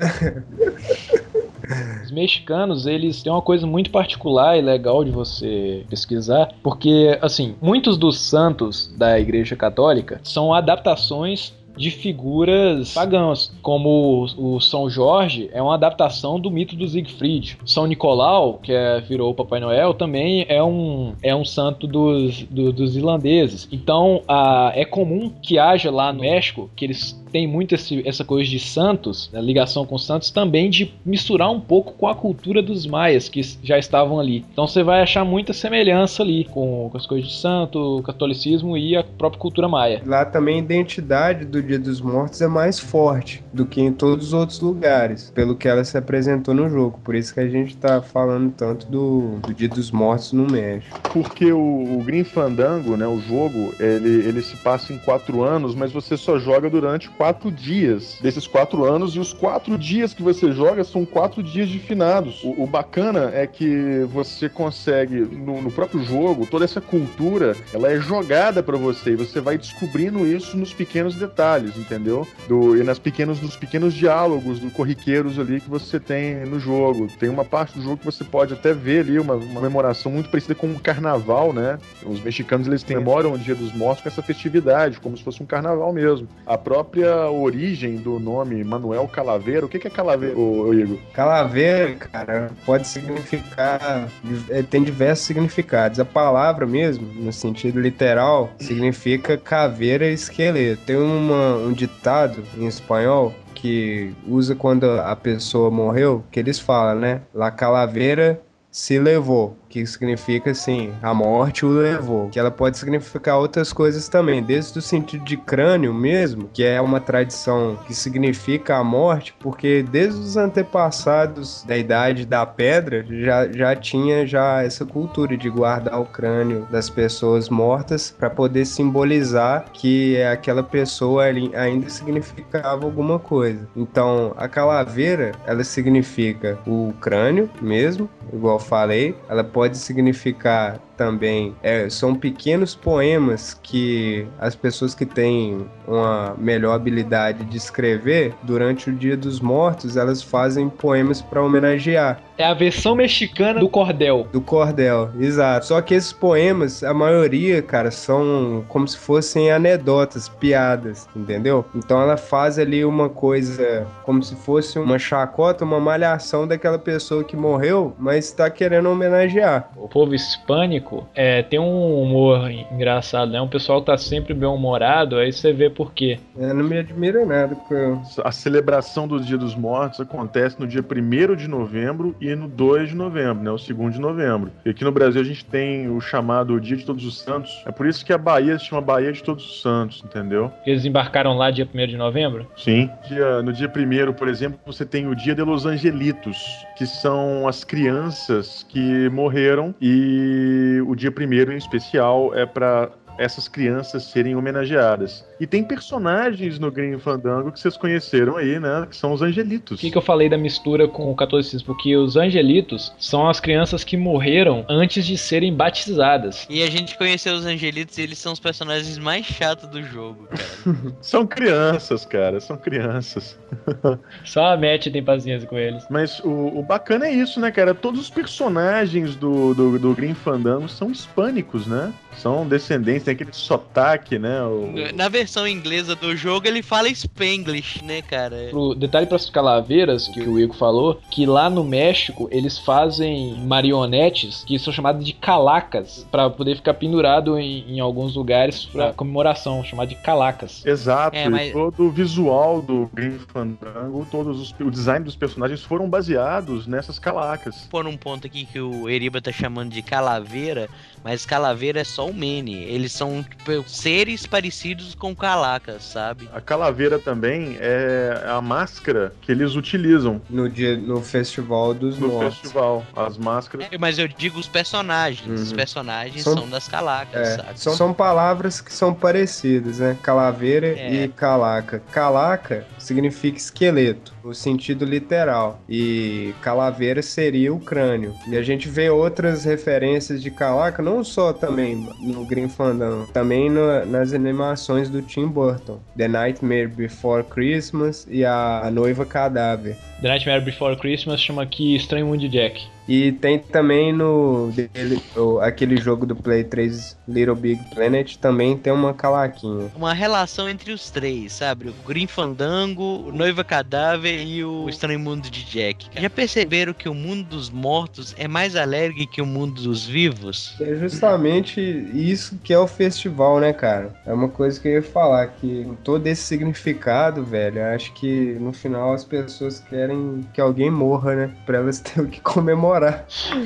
Os mexicanos, eles têm uma coisa muito particular e legal de você pesquisar, porque, assim, muitos dos santos da Igreja Católica são adaptações de figuras pagãs, como o São Jorge é uma adaptação do mito do Siegfried. São Nicolau, que é, virou o Papai Noel, também é um, é um santo dos, do- dos irlandeses. Então, a, é comum que haja lá no México, que eles têm muito esse- essa coisa de santos, né, ligação com santos, também de misturar um pouco com a cultura dos maias, que já estavam ali. Então você vai achar muita semelhança ali com, com as coisas de santo, o catolicismo e a própria cultura maia. Lá também a identidade do Dia dos Mortos é mais forte do que em todos os outros lugares, pelo que ela se apresentou no jogo. Por isso que a gente tá falando tanto do, do Dia dos Mortos no México. Porque o, o Green Fandango, né, o jogo, ele, ele se passa em quatro anos, mas você só joga durante quatro dias desses quatro anos, e os quatro dias que você joga são quatro dias de finados. O, o bacana é que você consegue, no, no próprio jogo, toda essa cultura, ela é jogada pra você, e você vai descobrindo isso nos pequenos detalhes, entendeu? Do, e nas pequenos, nos pequenos diálogos do corriqueiros ali que você tem no jogo. Tem uma parte do jogo que você pode até ver ali, uma, uma comemoração muito parecida com o carnaval, né? Os mexicanos eles comemoram o Dia dos Mortos com essa festividade, como se fosse um carnaval mesmo. A própria origem do nome Manuel Calaveira, o que que é Calaveira, ô, ô Igor? Calaveira, cara, pode significar. é, tem diversos significados. A palavra mesmo, no sentido literal, significa caveira e esqueleto. Tem uma- um ditado em espanhol que usa quando a pessoa morreu, que eles falam, né? La calaveira se levou, que significa assim, a morte o levou. Que ela pode significar outras coisas também, desde o sentido de crânio mesmo, que é uma tradição que significa a morte, porque desde os antepassados da idade da pedra já, já tinha já essa cultura de guardar o crânio das pessoas mortas para poder simbolizar que aquela pessoa ainda significava alguma coisa. Então, a calaveira, ela significa o crânio mesmo, igual falei, ela pode significar também é, são pequenos poemas que as pessoas que têm uma melhor habilidade de escrever durante o Dia dos Mortos elas fazem poemas para homenagear É a versão mexicana do cordel. do cordel, exato. Só que esses poemas, a maioria, cara, são como se fossem anedotas, piadas, entendeu? Então ela faz ali uma coisa como se fosse uma chacota, uma malhação daquela pessoa que morreu, mas tá querendo homenagear. O povo hispânico é, tem um humor engraçado, né? Um pessoal que tá sempre bem humorado, aí você vê por quê. Eu não me admira nada, eu... A celebração do Dia dos Mortos acontece no dia 1 de novembro e no 2 de novembro, né? O 2 de novembro. E aqui no Brasil a gente tem o chamado Dia de Todos os Santos. É por isso que a Bahia se chama Bahia de Todos os Santos, entendeu? Eles embarcaram lá dia 1 de novembro? Sim. Dia- no dia 1 por exemplo, você tem o Dia de los Angelitos, que são as crianças que morreram e o dia 1 em especial é para essas crianças serem homenageadas. E tem personagens no Green Fandango que vocês conheceram aí, né? Que são os Angelitos. Por que, que eu falei da mistura com o catolicismo? Porque os angelitos são as crianças que morreram antes de serem batizadas. E a gente conheceu os angelitos e eles são os personagens mais chatos do jogo, cara. <laughs> São crianças, cara, são crianças. <laughs> Só a Matt tem paciência com eles. Mas o, o bacana é isso, né, cara? Todos os personagens do, do, do Green Fandango são hispânicos, né? São descendentes, tem aquele sotaque, né? O... Na versão inglesa do jogo ele fala Spanglish, né, cara? O detalhe para as calaveiras que o Igor falou, que lá no México eles fazem marionetes que são chamadas de calacas para poder ficar pendurado em, em alguns lugares para comemoração, chamado de calacas. Exato, É, e mas- todo o visual do Green Fandango, todos os, o design dos personagens foram baseados nessas calacas. Pôr um ponto aqui que o Eriba tá chamando de calaveira, mas calaveira é só o Mene. Eles são tipo, seres parecidos com calacas, sabe? A calaveira também é a máscara que eles utilizam No, dia, no Festival dos no Mortos. festival. As máscaras. É, Mas eu digo os personagens. Os Uhum. personagens São- são, das calacas, É, sabe? são, são palavras que são parecidas, né? Calaveira É. e calaca. Calaca significa esqueleto, no sentido literal. E calaveira seria o crânio. E a gente vê outras referências de calaca, não só também no Green Fandango, também no- nas animações do Tim Burton. The Nightmare Before Christmas e a, a Noiva Cadáver. The Nightmare Before Christmas chama aqui Estranho Mundo de Jack. E tem também no dele- aquele jogo do Play 3 Little Big Planet também tem uma calaquinha. Uma relação entre os três, sabe? O Green Fandango, o Noiva Cadáver e o Estranho Mundo de Jack. Já perceberam que o mundo dos mortos é mais alegre que o mundo dos vivos? É justamente isso que é o festival, né, cara? É uma coisa que eu ia falar, que com todo esse significado, velho, acho que no final as pessoas querem que alguém morra, né? Pra elas <laughs> terem o que comemorar.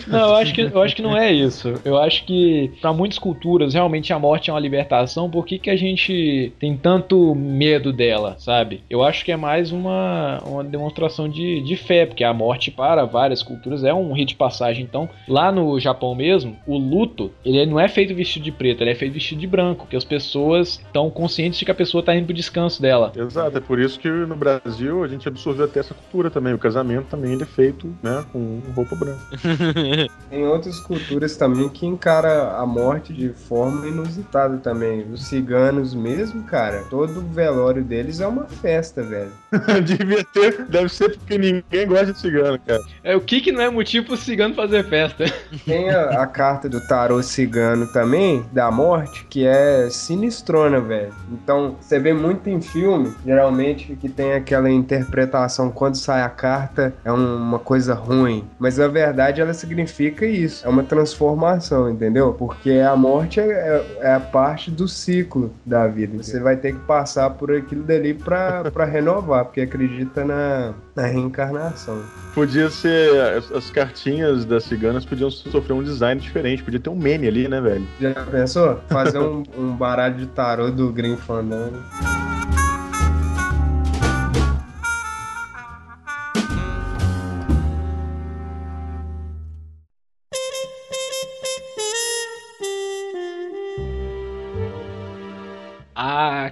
Não, eu acho que, eu acho que não é isso. Eu acho que para muitas culturas realmente a morte é uma libertação. Por que, que a gente tem tanto medo dela, sabe? Eu acho que é mais uma, uma demonstração de, de fé, porque a morte para várias culturas é um rito de passagem. Então, lá no Japão mesmo, o luto, ele não é feito vestido de preto, ele é feito vestido de branco, que as pessoas estão conscientes de que a pessoa tá indo pro descanso dela. Exato, é por isso que no Brasil a gente absorveu até essa cultura também. O casamento também ele é feito né, com roupa branca. <laughs> Tem outras culturas também que encara a morte de forma inusitada também. Os ciganos mesmo, cara, todo o velório deles é uma festa, velho. <laughs> Devia ter, deve ser porque ninguém gosta de cigano, cara. É o que que não é motivo pro cigano fazer festa? <laughs> Tem a, a carta do tarô cigano também, da morte, que é sinistrona, velho. Então, você vê muito em filme, geralmente, que tem aquela interpretação quando sai a carta é um- uma coisa ruim. Mas na verdade ela significa isso, é uma transformação, entendeu? Porque a morte é, é- é a parte do ciclo da vida. Você vai ter que passar por aquilo dali pra, pra renovar, porque acredita na, na reencarnação. Podia ser. As, as cartinhas das ciganas podiam sofrer um design diferente. Podia ter um meme ali, né, velho? Já pensou? Fazer um, um baralho de tarô do Green Fandango.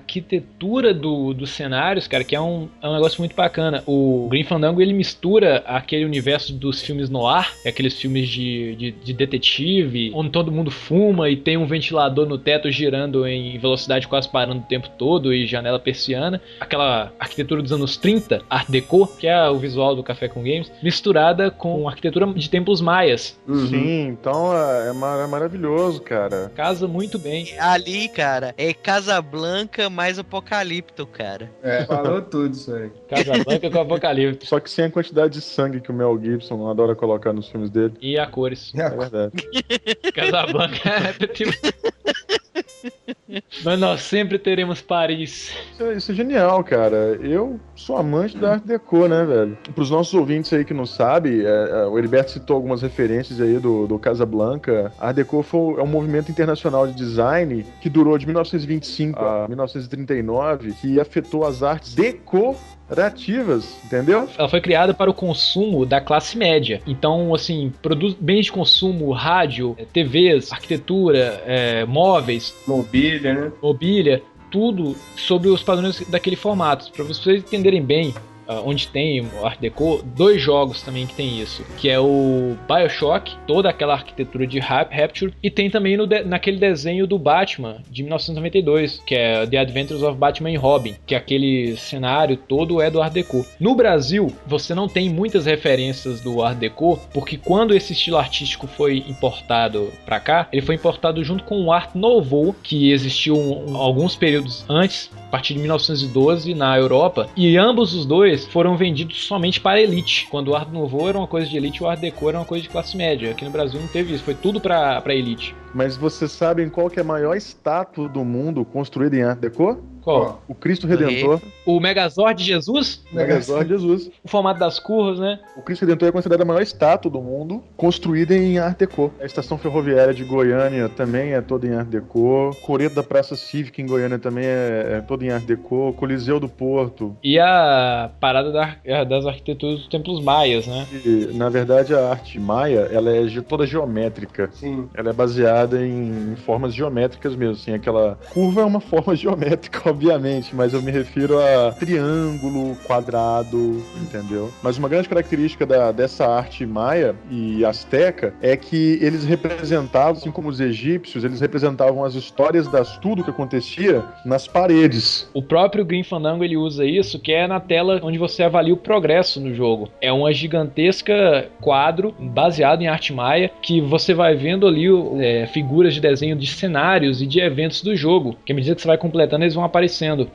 Arquitetura do, dos cenários, cara, que é um, é um negócio muito bacana. O Green Fandango ele mistura aquele universo dos filmes no ar, aqueles filmes de, de, de detetive, onde todo mundo fuma e tem um ventilador no teto girando em velocidade quase parando o tempo todo e janela persiana. Aquela arquitetura dos anos 30, Art Deco, que é o visual do Café com Games, misturada com arquitetura de templos maias. Sim, então é, é mar- é maravilhoso, cara. Casa muito bem. Ali, cara, é Casablanca mais Apocalipto, cara. É, falou tudo isso aí. Casablanca com Apocalipse. Só que sem a quantidade de sangue que o Mel Gibson adora colocar nos filmes dele. E a cores. É verdade. Casablanca. <laughs> <laughs> Mas nós sempre teremos Paris. Isso é, isso é genial, cara. Eu sou amante da Art Deco, né, velho? Para os nossos ouvintes aí que não sabem, é, é, o Heriberto citou algumas referências aí do, do Casablanca. A Art Deco foi, é um movimento internacional de design que durou de 1925 a 1939, que afetou as artes decorativas, entendeu? Ela foi criada para o consumo da classe média. Então, assim, produz bens de consumo, rádio, eh, TVs, arquitetura, eh, móveis, Mobília, né? mobília, tudo sobre os padrões daquele formato. Para vocês entenderem bem, onde tem Art Deco, dois jogos também que tem isso, que é o BioShock, toda aquela arquitetura de Rap- Rapture, e tem também no de- naquele desenho do Batman de 1992, que é The Adventures of Batman e Robin, que é aquele cenário todo é do Art Deco. No Brasil, você não tem muitas referências do Art Deco, porque quando esse estilo artístico foi importado pra cá, ele foi importado junto com o Art Nouveau, que existiu alguns períodos antes, a partir de 1912 na Europa, e ambos os dois foram vendidos somente para elite. Quando o Art Nouveau era uma coisa de elite, o Art Deco era uma coisa de classe média. Aqui no Brasil não teve isso, foi tudo para elite. Mas vocês sabem qual que é a maior estátua do mundo construída em Art Deco? Qual? O Cristo Redentor. O Megazord de Jesus? O Megazord de Jesus. O formato das curvas, né? O Cristo Redentor é considerada a maior estátua do mundo, construída em Art Deco. A estação ferroviária de Goiânia também é toda em Art Deco. Coreto da Praça Cívica em Goiânia também é, é toda em Art Deco. Coliseu do Porto. E a parada da- é, das arquiteturas dos templos maias, né? E, na verdade, a arte maia, ela é toda geométrica. Sim. Ela é baseada em formas geométricas mesmo, assim, aquela curva é uma <laughs> forma geométrica, obviamente, mas eu me refiro a triângulo, quadrado, entendeu? Mas uma grande característica da- dessa arte maia e asteca é que eles representavam, assim como os egípcios, eles representavam as histórias das tudo que acontecia nas paredes. O próprio Green Fandango ele usa isso, que é na tela onde você avalia o progresso no jogo. É uma gigantesca quadro baseado em arte maia que você vai vendo ali é, figuras de desenho de cenários e de eventos do jogo, que à medida que você vai completando eles vão aparecendo.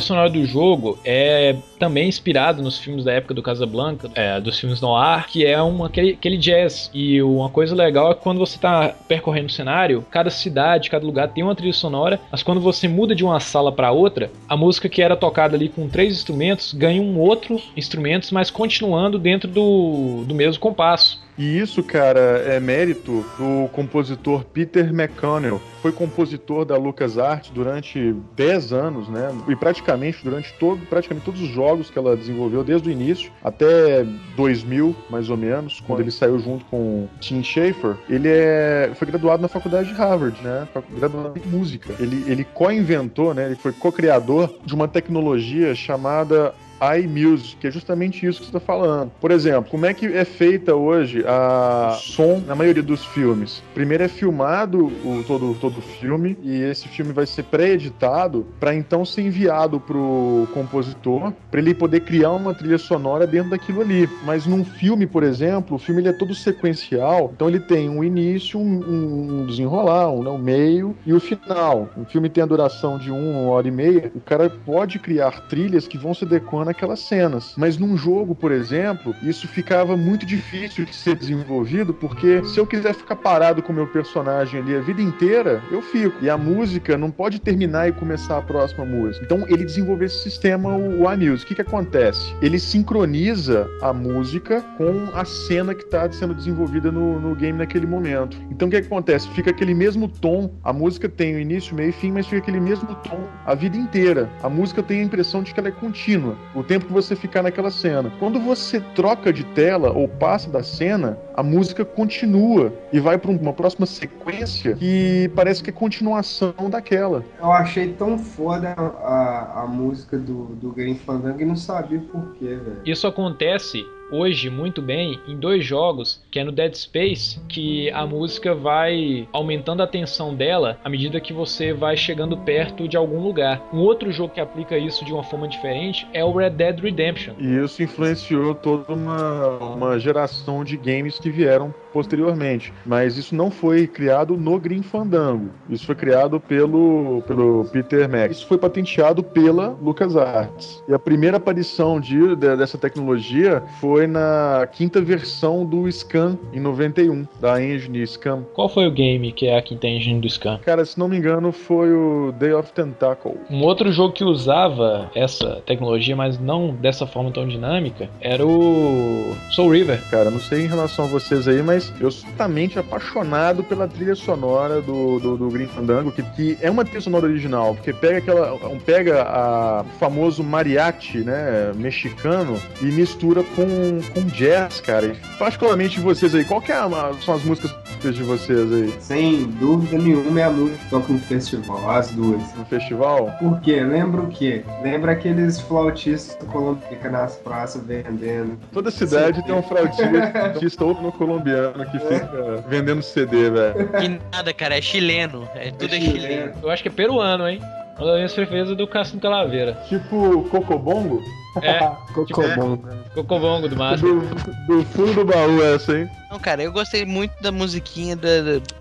Trilha sonora do jogo é também inspirado nos filmes da época do Casablanca, é, dos filmes noir, que é uma, aquele, aquele jazz. E uma coisa legal é que quando você está percorrendo o cenário, cada cidade, cada lugar tem uma trilha sonora, mas quando você muda de uma sala para outra, a música que era tocada ali com três instrumentos ganha um outro instrumento, mas continuando dentro do, do mesmo compasso. E isso, cara, é mérito do compositor Peter McConnell. Foi compositor da LucasArts durante 10 anos, né? E praticamente durante todo, praticamente todos os jogos que ela desenvolveu desde o início até 2000, mais ou menos, quando ele saiu junto com Tim Schafer. Ele é, foi graduado na faculdade de Harvard, né? Graduado em música. Ele, ele co-inventou, né? Ele foi co-criador de uma tecnologia chamada iMusic, que é justamente isso que você está falando. Por exemplo, como é que é feita hoje a som na maioria dos filmes? Primeiro é filmado o, todo, todo o filme e esse filme vai ser pré-editado para então ser enviado pro compositor para ele poder criar uma trilha sonora dentro daquilo ali. Mas num filme, por exemplo, o filme ele é todo sequencial, então ele tem um início, um, um desenrolar, um, né, um meio e o final. O filme tem a duração de uma hora e meia. O cara pode criar trilhas que vão se adequando aquelas cenas. Mas num jogo, por exemplo, isso ficava muito difícil de ser desenvolvido, porque se eu quiser ficar parado com o meu personagem ali a vida inteira, eu fico. E a música não pode terminar e começar a próxima música. Então ele desenvolveu esse sistema, o, o iMusic. O que, que acontece? Ele sincroniza a música com a cena que está sendo desenvolvida no, no game naquele momento. Então o que, que acontece? Fica aquele mesmo tom, a música tem o início, meio e fim, mas fica aquele mesmo tom a vida inteira. A música tem a impressão de que ela é contínua o tempo que você ficar naquela cena. Quando você troca de tela ou passa da cena, a música continua e vai para uma próxima sequência que parece que é continuação daquela. Eu achei tão foda a, a música do, do Green Fandango e não sabia por quê, velho. Isso acontece hoje muito bem em dois jogos, que é no Dead Space, que a música vai aumentando a tensão dela à medida que você vai chegando perto de algum lugar. Um outro jogo que aplica isso de uma forma diferente é o Red Dead Redemption. E isso influenciou toda uma, uma geração de games que vieram posteriormente. Mas isso não foi criado no Green Fandango. Isso foi criado pelo, pelo Peter Mac. Isso foi patenteado pela LucasArts. E a primeira aparição de, de, dessa tecnologia foi na quinta versão do Scan, em 91, da engine Scan. Qual foi o game que é a quinta engine do Scan? Cara, se não me engano, foi o Day of Tentacle. Um outro jogo que usava essa tecnologia, mas não dessa forma tão dinâmica, era o Soul River. Cara, não sei em relação a vocês aí, mas mas eu sou totalmente apaixonado pela trilha sonora do, do, do Green Fandango, que, que é uma trilha sonora original, porque pega aquela. pega a, o famoso mariachi, né? Mexicano, e mistura com, com jazz, cara. E particularmente vocês aí, qual que é a, são as músicas de vocês aí? Sem dúvida nenhuma é a música que toca no festival, as duas. No festival? Por quê? Lembra o quê? Lembra aqueles flautistas colombianos nas praças vendendo. Toda cidade Sim. tem um flautista <laughs> ou no colombiano que fica vendendo CD, velho. Que nada, cara, é chileno. É tudo é, é chileno. chileno. Eu acho que é peruano, hein? Uma das minhas preferidas é do Cassino Calaveira. Tipo Cocobongo? É. <laughs> Cocobongo. É. Cocobongo do Márcio. Do, do, fundo do baú essa, hein? Não, cara, eu gostei muito da musiquinha da,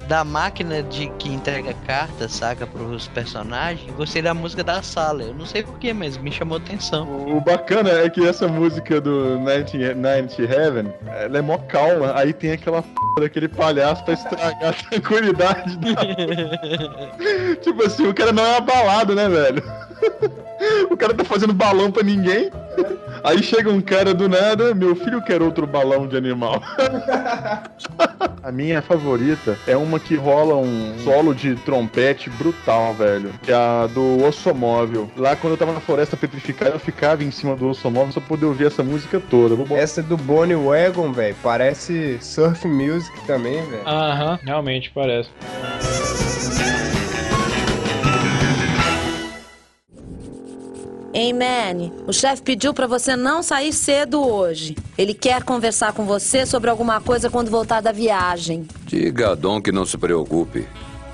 da máquina de que entrega cartas, saca, pros personagens. Gostei da música da sala. Eu não sei porquê, mas me chamou atenção. O bacana é que essa música do Night, Night Heaven, ela é mó calma. Aí tem aquela p daquele palhaço pra estragar a tranquilidade da... <laughs> tipo assim, o cara não é abalado, né, velho? <laughs> o cara tá fazendo balão pra ninguém. Aí chega um cara do nada, meu filho quer outro balão de animal. <laughs> <laughs> a minha favorita é uma que rola um solo de trompete brutal, velho. Que é a do Ossomóvel. Lá quando eu tava na floresta petrificada, eu ficava em cima do Ossomóvel só pra poder ouvir essa música toda. Essa é do Bonnie Wagon, velho. Parece surf music também, velho. Aham, realmente parece. Ei, o chefe pediu para você não sair cedo hoje. Ele quer conversar com você sobre alguma coisa quando voltar da viagem. Diga a Dom que não se preocupe.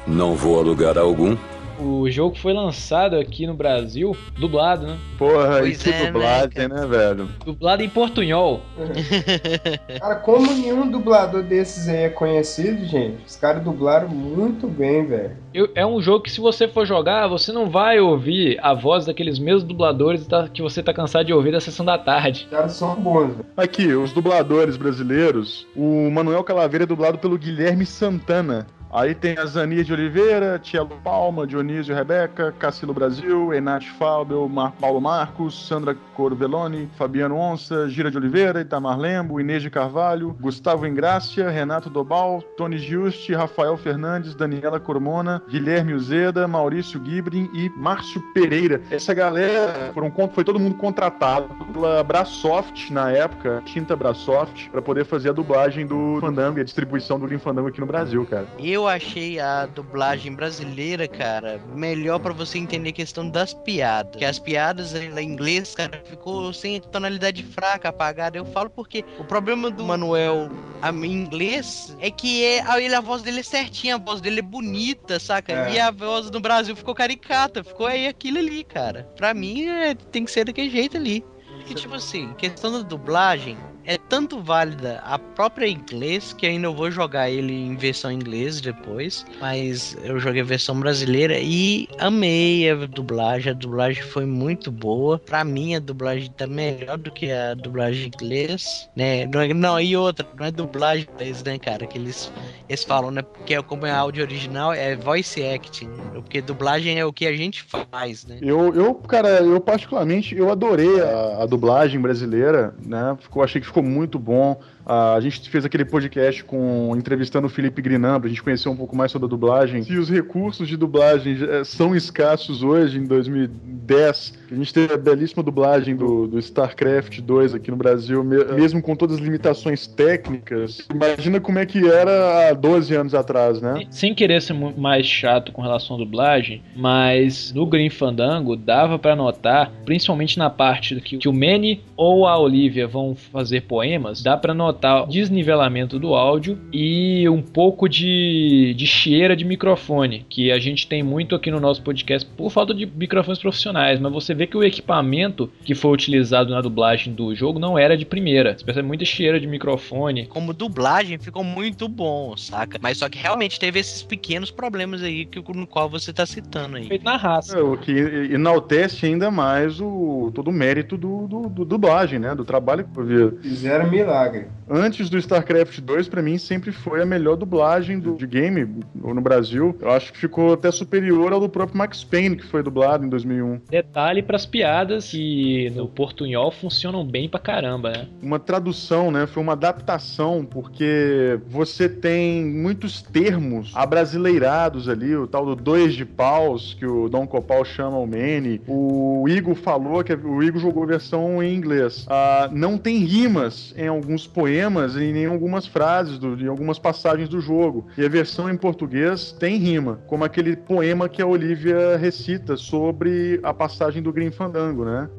Não vou alugar algum. O jogo foi lançado aqui no Brasil, dublado, né? Porra, pois isso é, dublado, né, né, velho? Dublado em portunhol. <laughs> cara, como nenhum dublador desses aí é conhecido, gente, os caras dublaram muito bem, velho. É um jogo que se você for jogar, você não vai ouvir a voz daqueles mesmos dubladores que você tá cansado de ouvir da sessão da tarde. Os caras são bons, velho. Aqui, os dubladores brasileiros, o Manuel Calaveira é dublado pelo Guilherme Santana. Aí tem a Zania de Oliveira, Tielo Palma, Dionísio Rebeca, Cassilo Brasil, Enate Fábio, Mar Paulo Marcos, Sandra Corveloni, Fabiano Onça, Gira de Oliveira, Itamar Lembo, Inês de Carvalho, Gustavo Ingrácia, Renato Dobal, Tony Giusti, Rafael Fernandes, Daniela Cormona, Guilherme Uzeda, Maurício Gibrin e Márcio Pereira. Essa galera, conto, foi todo mundo contratado pela Brasoft na época, Tinta Brasoft, para poder fazer a dublagem do Fandango e a distribuição do Lim Fandango aqui no Brasil, cara. Eu achei a dublagem brasileira, cara, melhor para você entender a questão das piadas. Que as piadas em inglês, cara, ficou sem tonalidade fraca, apagada. Eu falo porque o problema do Manuel em inglês é que é, a, a voz dele é certinha, a voz dele é bonita, saca? É. E a voz do Brasil ficou caricata, ficou aí aquilo ali, cara. Pra mim, é, tem que ser daquele jeito ali. E tipo assim, questão da dublagem, é tanto válida a própria inglês, que ainda vou jogar ele em versão inglês depois, mas eu joguei a versão brasileira e amei a dublagem, a dublagem foi muito boa. Pra mim a dublagem tá melhor do que a dublagem inglês, né? Não, é, não e outra, não é dublagem inglês, né, cara? Que eles, eles falam, né? Porque é como é áudio original, é voice acting, porque dublagem é o que a gente faz, né? Eu, eu cara, eu particularmente, eu adorei a, a dublagem brasileira, né? Ficou, achei que ficou muito bom. A gente fez aquele podcast com entrevistando o Felipe Grinan pra gente conhecer um pouco mais sobre a dublagem. Se os recursos de dublagem eh, são escassos hoje, em 2010, a gente teve a belíssima dublagem do, do StarCraft 2 aqui no Brasil, mesmo com todas as limitações técnicas. Imagina como é que era há 12 anos atrás, né? Sem querer ser mais chato com relação à dublagem, mas no Green Fandango dava para notar, principalmente na parte que, que o Manny ou a Olivia vão fazer poemas, dá para notar notar desnivelamento do áudio e um pouco de, de cheira de microfone, que a gente tem muito aqui no nosso podcast por falta de microfones profissionais, mas você vê que o equipamento que foi utilizado na dublagem do jogo não era de primeira. Você percebe muita cheira de microfone. Como dublagem ficou muito bom, saca? Mas só que realmente teve esses pequenos problemas aí que, no qual você tá citando aí. Feito na raça. É, o que enaltece ainda mais o todo o mérito do, do, do dublagem, né? Do trabalho que eu vi. Fizeram milagre. Antes do StarCraft 2, pra mim, sempre foi a melhor dublagem do, de game no Brasil. Eu acho que ficou até superior ao do próprio Max Payne, que foi dublado em 2001. Detalhe pras piadas que no portunhol funcionam bem pra caramba, né? Uma tradução, né? Foi uma adaptação, porque você tem muitos termos abrasileirados ali, o tal do dois de paus, que o Dom Copal chama o Manny. O Igor falou que o Igor jogou a versão em inglês. Ah, não tem rimas em alguns poemas e em algumas frases, do, em algumas passagens do jogo. E a versão em português tem rima, como aquele poema que a Olivia recita sobre a passagem do Green Fandango, né?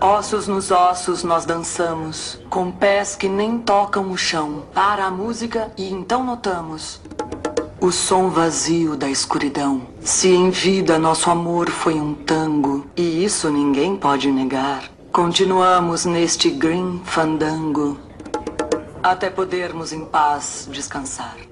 Ossos nos ossos nós dançamos, com pés que nem tocam o chão. Para a música e então notamos o som vazio da escuridão. Se em vida nosso amor foi um tango, e isso ninguém pode negar, continuamos neste green fandango até podermos em paz descansar.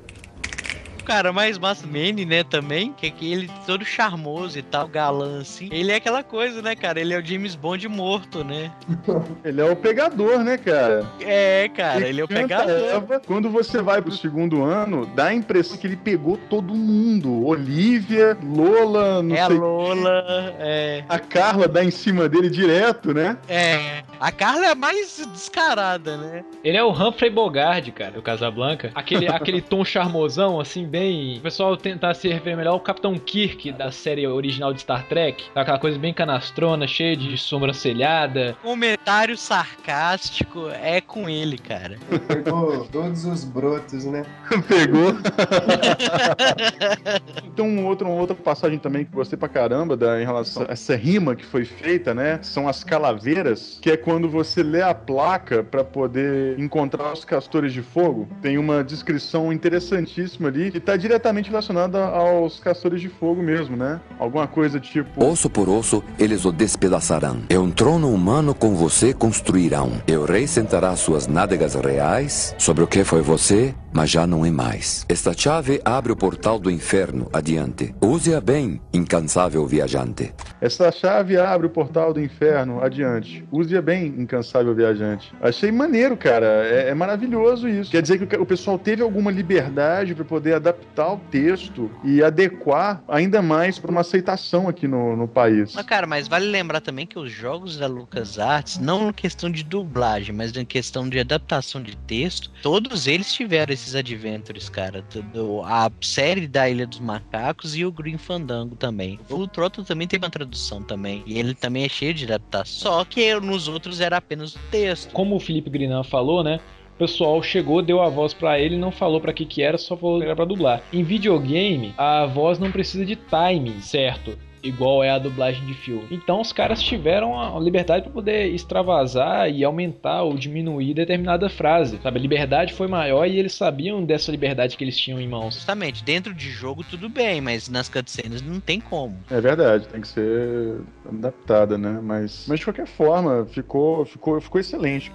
O cara mais massa, Manny, né, também, que é que ele todo charmoso e tal, galã, assim. Ele é aquela coisa, né, cara? Ele é o James Bond morto, né? <laughs> Ele é o pegador, né, cara? É, cara, ele é o pegador. Eva. Quando você vai pro segundo ano, dá a impressão que ele pegou todo mundo. Olivia, Lola, não É sei Lola, é. A Carla dá em cima dele direto, né? É. A Carla é a mais descarada, né? Ele é o Humphrey Bogart, cara, do Casablanca. Aquele, <laughs> aquele tom charmosão, assim, bem. O pessoal tentar se referir melhor ao Capitão Kirk da série original de Star Trek. Aquela coisa bem canastrona, cheia de sobrancelhada. Comentário sarcástico é com ele, cara. Pegou todos os brotos, né? <laughs> Pegou. <laughs> Então, um outro, uma outra passagem também que gostei pra caramba da, em relação a essa rima que foi feita, né? São as calaveiras, que é quando você lê a placa pra poder encontrar os castores de fogo. Tem uma descrição interessantíssima ali que tá diretamente relacionada aos castores de fogo mesmo, né? Alguma coisa tipo. Osso por osso, eles o despedaçarão. E um trono humano com você construirão. E o rei sentará suas nádegas reais sobre o que foi você, mas já não é mais. Esta chave abre o portal do inferno adiante. Use-a bem, incansável viajante. Essa chave abre o portal do inferno adiante. Use-a bem, incansável viajante. Achei maneiro, cara. É, é maravilhoso isso. Quer dizer que o pessoal teve alguma liberdade para poder adaptar o texto e adequar ainda mais para uma aceitação aqui no, no país. Mas, cara, mas vale lembrar também que os jogos da LucasArts, não em questão de dublagem, mas em questão de adaptação de texto, todos eles tiveram esses adventures, cara. Do- A série da Ilha dos Macacos e o Green Fandango também. O Throttle também teve uma tradução também. E ele também é cheio de adaptação. Só que nos outros era apenas o texto. Como o Felipe Grinan falou, né? O pessoal chegou, deu a voz pra ele, não falou pra que que era, só falou que era pra dublar. Em videogame, a voz não precisa de timing, certo? Igual é a dublagem de filme. Então os caras tiveram a liberdade para poder extravasar e aumentar ou diminuir determinada frase. Sabe, a liberdade foi maior e eles sabiam dessa liberdade que eles tinham em mãos. Justamente, dentro de jogo tudo bem, mas nas cutscenes não tem como. É verdade, tem que ser adaptada, né? Mas, mas de qualquer forma, ficou, ficou, ficou excelente.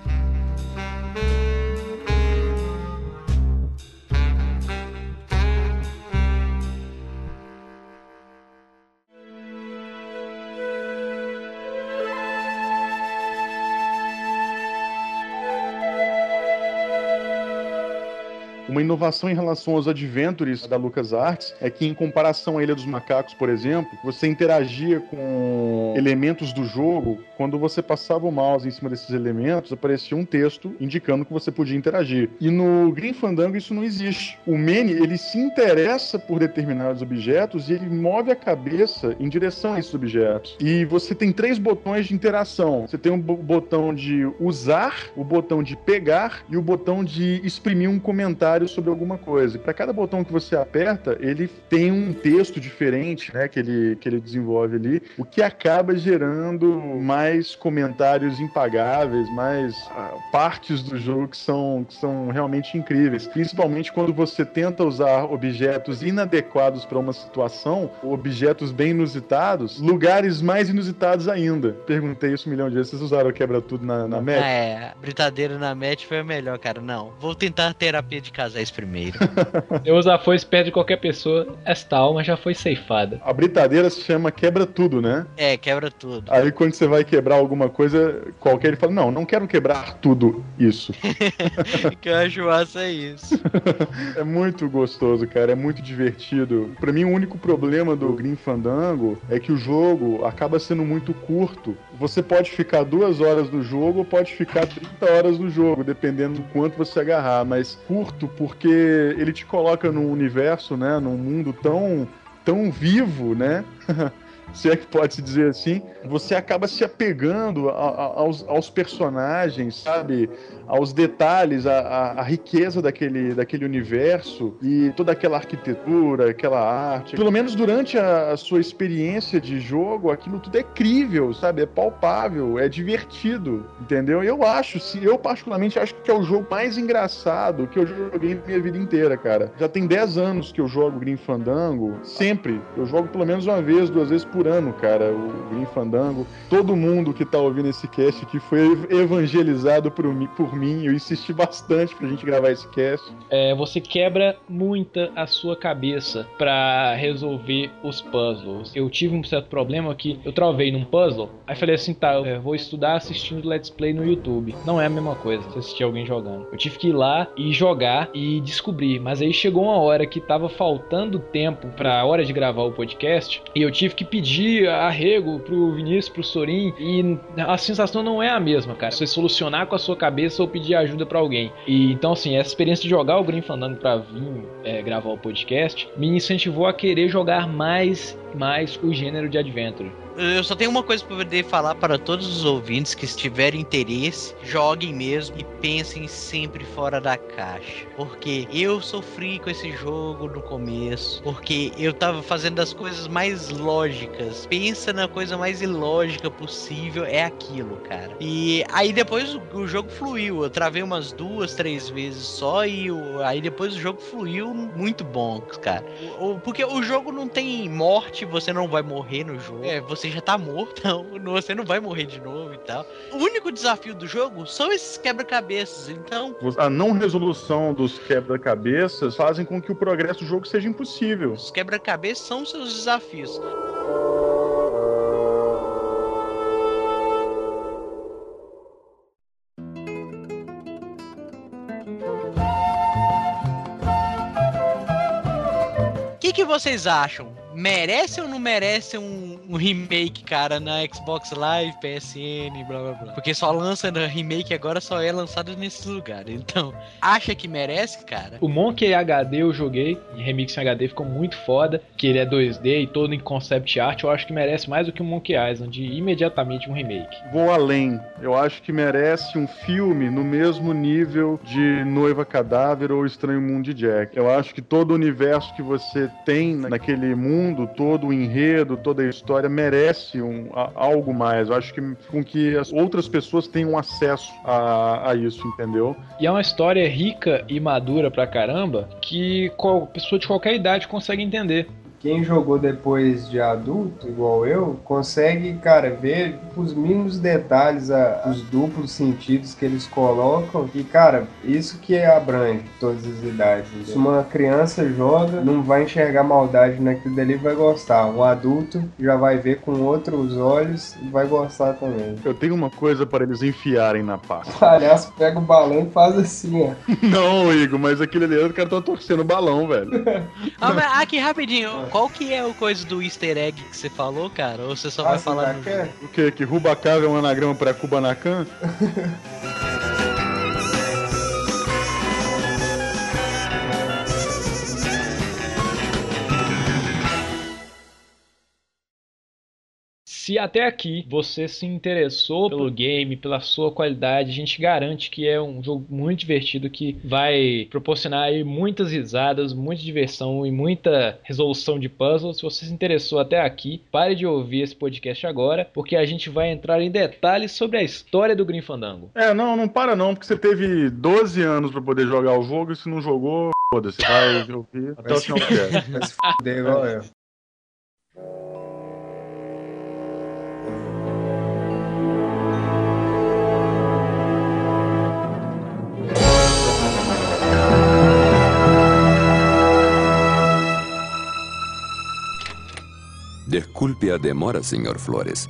Uma inovação em relação aos adventures da LucasArts é que, em comparação à Ilha dos Macacos, por exemplo, você interagia com elementos do jogo. Quando você passava o mouse em cima desses elementos, aparecia um texto indicando que você podia interagir. E no Green Fandango isso não existe. O Manny, ele se interessa por determinados objetos e ele move a cabeça em direção a esses objetos. E você tem três botões de interação. Você tem o bo- botão de usar, o botão de pegar e o botão de exprimir um comentário sobre alguma coisa. Para cada botão que você aperta, ele tem um texto diferente, né, que ele, que ele desenvolve ali, o que acaba gerando mais comentários impagáveis, mais ah, partes do jogo que são, que são realmente incríveis. Principalmente quando você tenta usar objetos inadequados para uma situação, objetos bem inusitados, lugares mais inusitados ainda. Perguntei isso um milhão de vezes. Vocês usaram o quebra-tudo na, na match? É, brincadeira na match foi a melhor, cara. Não, vou tentar terapia de casal. Usar isso primeiro. <laughs> Eu uso a foice perto de qualquer pessoa, esta alma já foi ceifada. A britadeira se chama quebra tudo, né? É, quebra tudo. Aí quando você vai quebrar alguma coisa qualquer, ele fala: Não, não quero quebrar tudo isso. <laughs> que eu acho massa é isso. <laughs> é muito gostoso, cara. É muito divertido. Pra mim, o único problema do Green Fandango é que o jogo acaba sendo muito curto. Você pode ficar duas horas no jogo ou pode ficar 30 horas no jogo, dependendo do quanto você agarrar. Mas curto porque ele te coloca num universo, né? Num mundo tão, tão vivo, né? <laughs> se é que pode se dizer assim, você acaba se apegando a, a, aos, aos, personagens, sabe? Aos detalhes, a, a, riqueza daquele, daquele universo e toda aquela arquitetura, aquela arte. Pelo menos durante a, sua experiência de jogo, aquilo tudo é crível, sabe? É palpável, é divertido, entendeu? Eu acho, se eu particularmente acho que é o jogo mais engraçado que eu joguei minha vida inteira, cara. Já tem 10 anos que eu jogo Green Fandango, sempre. Eu jogo pelo menos uma vez, duas vezes por cara, o Green Fandango. Todo mundo que tá ouvindo esse cast aqui foi evangelizado por, por mim. Eu insisti bastante pra gente gravar esse cast. É, você quebra muita a sua cabeça pra resolver os puzzles. Eu tive um certo problema que eu travei num puzzle, aí falei assim, tá, eu vou estudar assistindo Let's Play no YouTube. Não é a mesma coisa se assistir alguém jogando. Eu tive que ir lá e jogar e descobrir, mas aí chegou uma hora que tava faltando tempo pra hora de gravar o podcast e eu tive que pedir pedir arrego pro Vinícius, pro Sorin, e a sensação não é a mesma, cara. Você solucionar com a sua cabeça ou pedir ajuda para alguém. E então, assim, essa experiência de jogar o Green Fandango pra vir é, gravar o podcast me incentivou a querer jogar mais, mais o gênero de Adventure. Eu só tenho uma coisa para poder falar para todos os ouvintes que tiverem interesse, joguem mesmo e pensem sempre fora da caixa. Porque eu sofri com esse jogo no começo, porque eu tava fazendo as coisas mais lógicas. Pensa na coisa mais ilógica possível, é aquilo, cara. E aí depois o, o jogo fluiu. Eu travei umas duas, três vezes só e o, aí depois o jogo fluiu muito bom, cara. O, porque o jogo não tem morte, você não vai morrer no jogo. É, você você já tá morto, então <laughs> você não vai morrer de novo e tal. O único desafio do jogo são esses quebra-cabeças, então. A não resolução dos quebra-cabeças fazem com que o progresso do jogo seja impossível. Os quebra-cabeças são seus desafios. O que, que vocês acham? Merece ou não merece um, um, remake, cara, na Xbox Live, PSN, blá blá blá? Porque só lança no remake agora, só é lançado nesses lugares. Então, acha que merece, cara? O Monkey HD eu joguei, em remix em HD ficou muito foda, que ele é 2D e todo em concept art, eu acho que merece mais do que o Monkey Island, imediatamente um remake. Vou além, eu acho que merece um filme no mesmo nível de Noiva Cadáver ou Estranho Mundo de Jack. Eu acho que todo o universo que você tem naquele mundo todo, o enredo, toda a história merece um, a, algo mais. Eu acho que com que as outras pessoas tenham acesso a, a isso, entendeu? E é uma história rica e madura pra caramba que qual, pessoa de qualquer idade consegue entender quem jogou depois de adulto, igual eu, consegue, cara, ver os mínimos detalhes, a, os duplos sentidos que eles colocam. E, cara, isso que abrange todas as idades. Entendeu? Se uma criança joga, não vai enxergar maldade naquilo dali vai gostar. Um adulto já vai ver com outros olhos e vai gostar também. Eu tenho uma coisa para eles enfiarem na pasta. O <laughs> palhaço pega o balão e faz assim, ó. Não, Igor, mas aquele ali, o cara tá torcendo o balão, velho. <laughs> ah, mas aqui, rapidinho. Qual que é o coisa do easter egg que você falou, cara? Ou você só ah, vai falar no... O que? Que Rubacava é um anagrama pra Kubanacan? <laughs> Se até aqui você se interessou pelo game, pela sua qualidade, a gente garante que é um jogo muito divertido que vai proporcionar aí muitas risadas, muita diversão e muita resolução de puzzles. Se você se interessou até aqui, pare de ouvir esse podcast agora, porque a gente vai entrar em detalhes sobre a história do Green Fandango. É, não, não para não, porque você teve 12 anos para poder jogar o jogo e se não jogou, foda-se, vai ouvir até o final do <laughs> Vai se fuder igual eu. Desculpe a demora, Sr. Flores.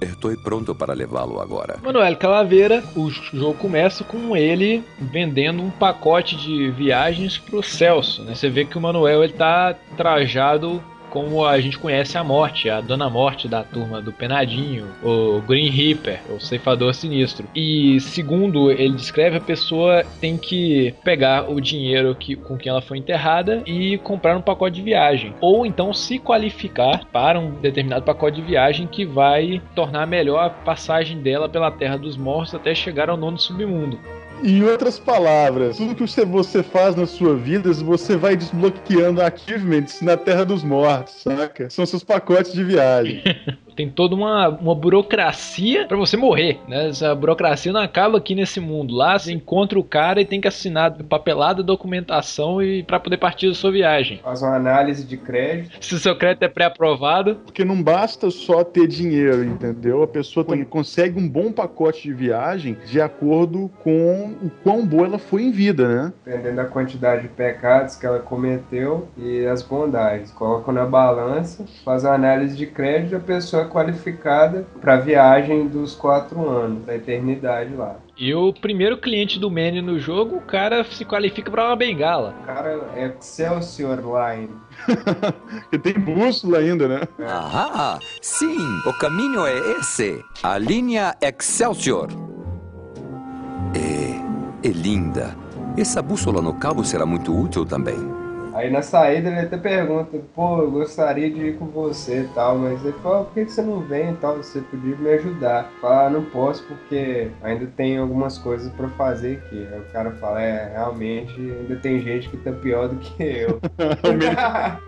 Estou pronto para levá-lo agora. Manuel Calaveira, o jogo começa com ele vendendo um pacote de viagens pro Celso. Né? Você vê que o Manuel ele tá trajado como a gente conhece a morte, a Dona Morte da turma do Penadinho, o Green Reaper, o ceifador sinistro. E segundo ele descreve, a pessoa tem que pegar o dinheiro que, com que ela foi enterrada e comprar um pacote de viagem. Ou então se qualificar para um determinado pacote de viagem que vai tornar melhor a passagem dela pela Terra dos Mortos até chegar ao nono submundo. Em outras palavras, tudo que você- faz na sua vida, você vai desbloqueando achievements na Terra dos Mortos, saca? São seus pacotes de viagem. <laughs> Tem toda uma, uma burocracia pra você morrer, né? Essa burocracia não acaba aqui nesse mundo. Lá você encontra o cara e tem que assinar papelada, documentação e para poder partir da sua viagem. Faz uma análise de crédito. Se o seu crédito é pré-aprovado, Porque não basta só ter dinheiro, entendeu? A pessoa também consegue um bom pacote de viagem de acordo com o quão boa ela foi em vida, né? dependendo da quantidade de pecados que ela cometeu e as bondades. Coloca na balança, faz a análise de crédito, a pessoa qualificada para a viagem dos quatro anos, da eternidade lá. e o primeiro cliente do Manny no jogo, o cara se qualifica pra uma bengala. O cara é Excelsior Line. <laughs> Porque tem bússola ainda, né? Ahá, sim, o caminho é esse. A linha Excelsior. É, é linda. Essa bússola no cabo será muito útil também. Aí na saída ele até pergunta, pô, eu gostaria de ir com você e tal, mas ele fala, por que você não vem e tal? Você podia me ajudar. Fala, ah, não posso porque ainda tem algumas coisas pra fazer aqui. Aí o cara fala, é, realmente ainda tem gente que tá pior do que eu. <laughs>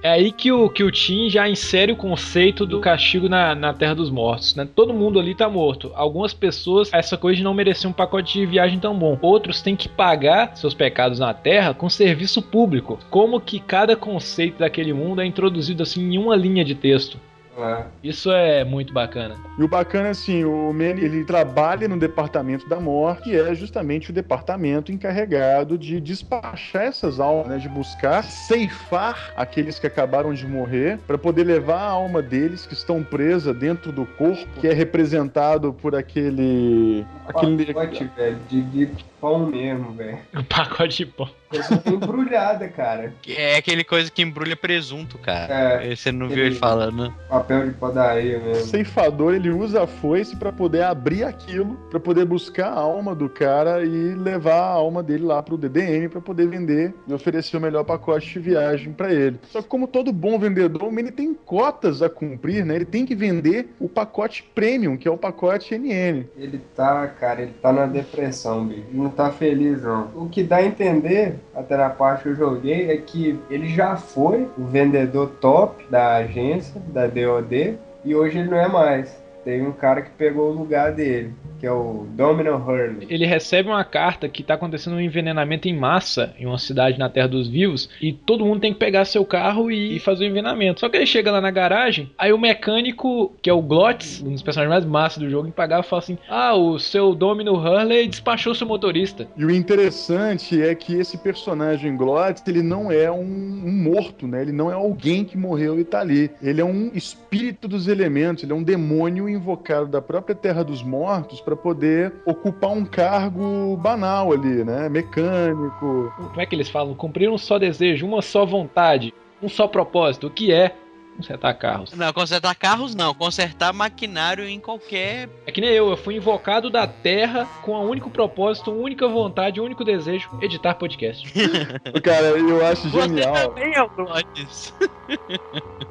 É aí que o, que o Tim já insere o conceito do castigo na, na Terra dos Mortos, né? Todo mundo ali tá morto. Algumas pessoas, essa coisa de não merecer um pacote de viagem tão bom. Outros têm que pagar seus pecados na Terra com serviço público. Como que cada conceito daquele mundo é introduzido assim em uma linha de texto. É. Isso é muito bacana. E o bacana é assim, o Manny, ele trabalha no departamento da morte, que é justamente o departamento encarregado de despachar essas almas, né, de buscar ceifar aqueles que acabaram de morrer, para poder levar a alma deles que estão presa dentro do corpo, que é representado por aquele aquele Pacote, velho, de, de pão mesmo, velho. O pacote de pão. Embrulhada, cara. É aquele coisa que embrulha presunto, cara. É, Você não viu ele falando. Papel de padaria O mesmo. ceifador ele usa a foice para poder abrir aquilo, para poder buscar a alma do cara e levar a alma dele lá pro DDM para poder vender e oferecer o melhor pacote de viagem para ele. Só que como todo bom vendedor, ele tem cotas a cumprir, né? Ele tem que vender o pacote premium, que é o pacote NN. Ele tá, cara, ele tá na depressão, bicho. Não tá feliz, não. O que dá a entender, até na parte que eu joguei, é que ele já foi o vendedor top da agência, da DOD, e hoje ele não é mais. Teve um cara que pegou o lugar dele, que é o Domino Hurley. Ele recebe uma carta que tá acontecendo um envenenamento em massa em uma cidade na Terra dos Vivos e todo mundo tem que pegar seu carro e fazer o envenenamento. Só que ele chega lá na garagem, aí o mecânico, que é o Glotz, um dos personagens mais massas do jogo, pagar fala assim: Ah, o seu Domino Hurley despachou seu motorista. E o interessante é que esse personagem Glotz, ele não é um, um morto, né? Ele não é alguém que morreu e tá ali. Ele é um espírito dos elementos, ele é um demônio invocado da própria Terra dos Mortos para poder ocupar um cargo banal ali, né? Mecânico. Como é que eles falam? Cumprir um só desejo, uma só vontade, um só propósito. Que é consertar carros? Não, consertar carros não, consertar maquinário em qualquer. É que nem eu, eu fui invocado da Terra com um único propósito, uma única vontade, um único desejo: editar podcast. <laughs> Cara, eu acho Você genial também é o Glottis.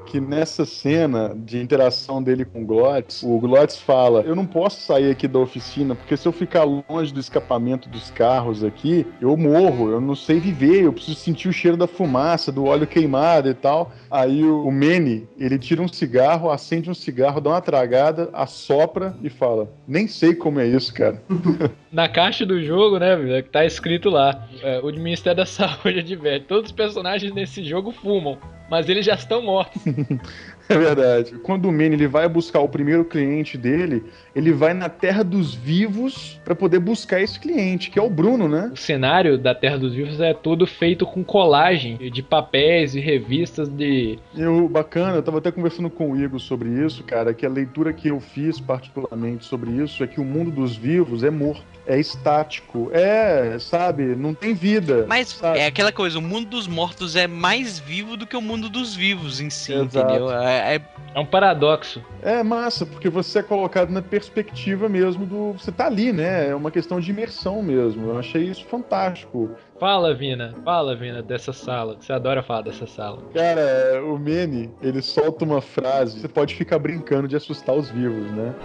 que nessa cena de interação dele com o Glotz, o Glotz fala: Eu não posso sair aqui da oficina, porque se eu ficar longe do escapamento dos carros aqui, eu morro, eu não sei viver, eu preciso sentir o cheiro da fumaça, do óleo queimado e tal. Aí o, o Manny, ele tira um cigarro, acende um cigarro, dá uma tragada, assopra e fala: Nem sei como é isso, cara. <laughs> Na caixa do jogo, né, velho, que tá escrito lá: é, o Ministério da Saúde adverte. Todos os personagens nesse jogo fumam, mas eles já estão mortos. <laughs> É verdade. Quando o Manny ele vai buscar o primeiro cliente dele, ele vai na Terra dos Vivos para poder buscar esse cliente, que é o Bruno, né? O cenário da Terra dos Vivos é todo feito com colagem de papéis e revistas de. Eu, bacana, eu tava até conversando com o Igor sobre isso, cara, que a leitura que eu fiz particularmente sobre isso é que o mundo dos vivos é morto é estático, é, sabe, não tem vida. Mas sabe? é aquela coisa, o mundo dos mortos é mais vivo do que o mundo dos vivos em si, Exato. entendeu? É, é- É um paradoxo. É massa, porque você é colocado na perspectiva mesmo do. Você tá ali, né? É uma questão de imersão mesmo. Eu achei isso fantástico. Fala, Vina. Fala, Vina, dessa sala. que Você adora falar dessa sala. Cara, o Manny, ele solta uma frase. Você pode ficar brincando de assustar os vivos, né?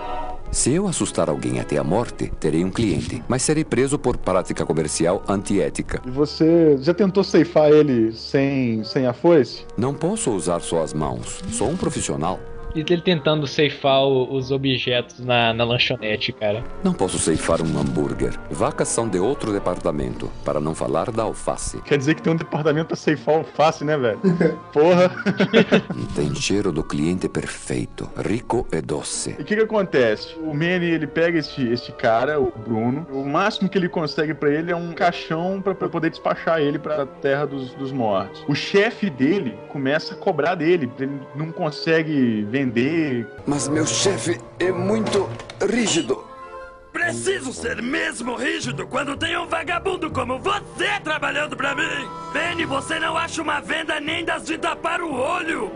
Se eu assustar alguém até a morte, terei um cliente, mas serei preso por prática comercial antiética. E você já tentou ceifar ele sem, sem a foice? Não posso usar só as mãos. Sou um profissional. E ele tentando ceifar o- os objetos na, na lanchonete, cara. Não posso ceifar um hambúrguer. Vacas são de outro departamento, para não falar da alface. Quer dizer que tem um departamento pra ceifar alface, né, velho? <laughs> Porra! <laughs> Tem cheiro do cliente perfeito, rico e doce. E o que que acontece? O Manny, ele pega esse, esse cara, o Bruno, o máximo que ele consegue pra ele é um caixão pra pra poder despachar ele pra terra dos, dos mortos. O chefe dele começa a cobrar dele, ele não consegue vender. Mas meu chefe é muito rígido. Preciso ser mesmo rígido quando tem um vagabundo como você trabalhando pra mim. Benny, você não acha uma venda nem das de tapar o olho.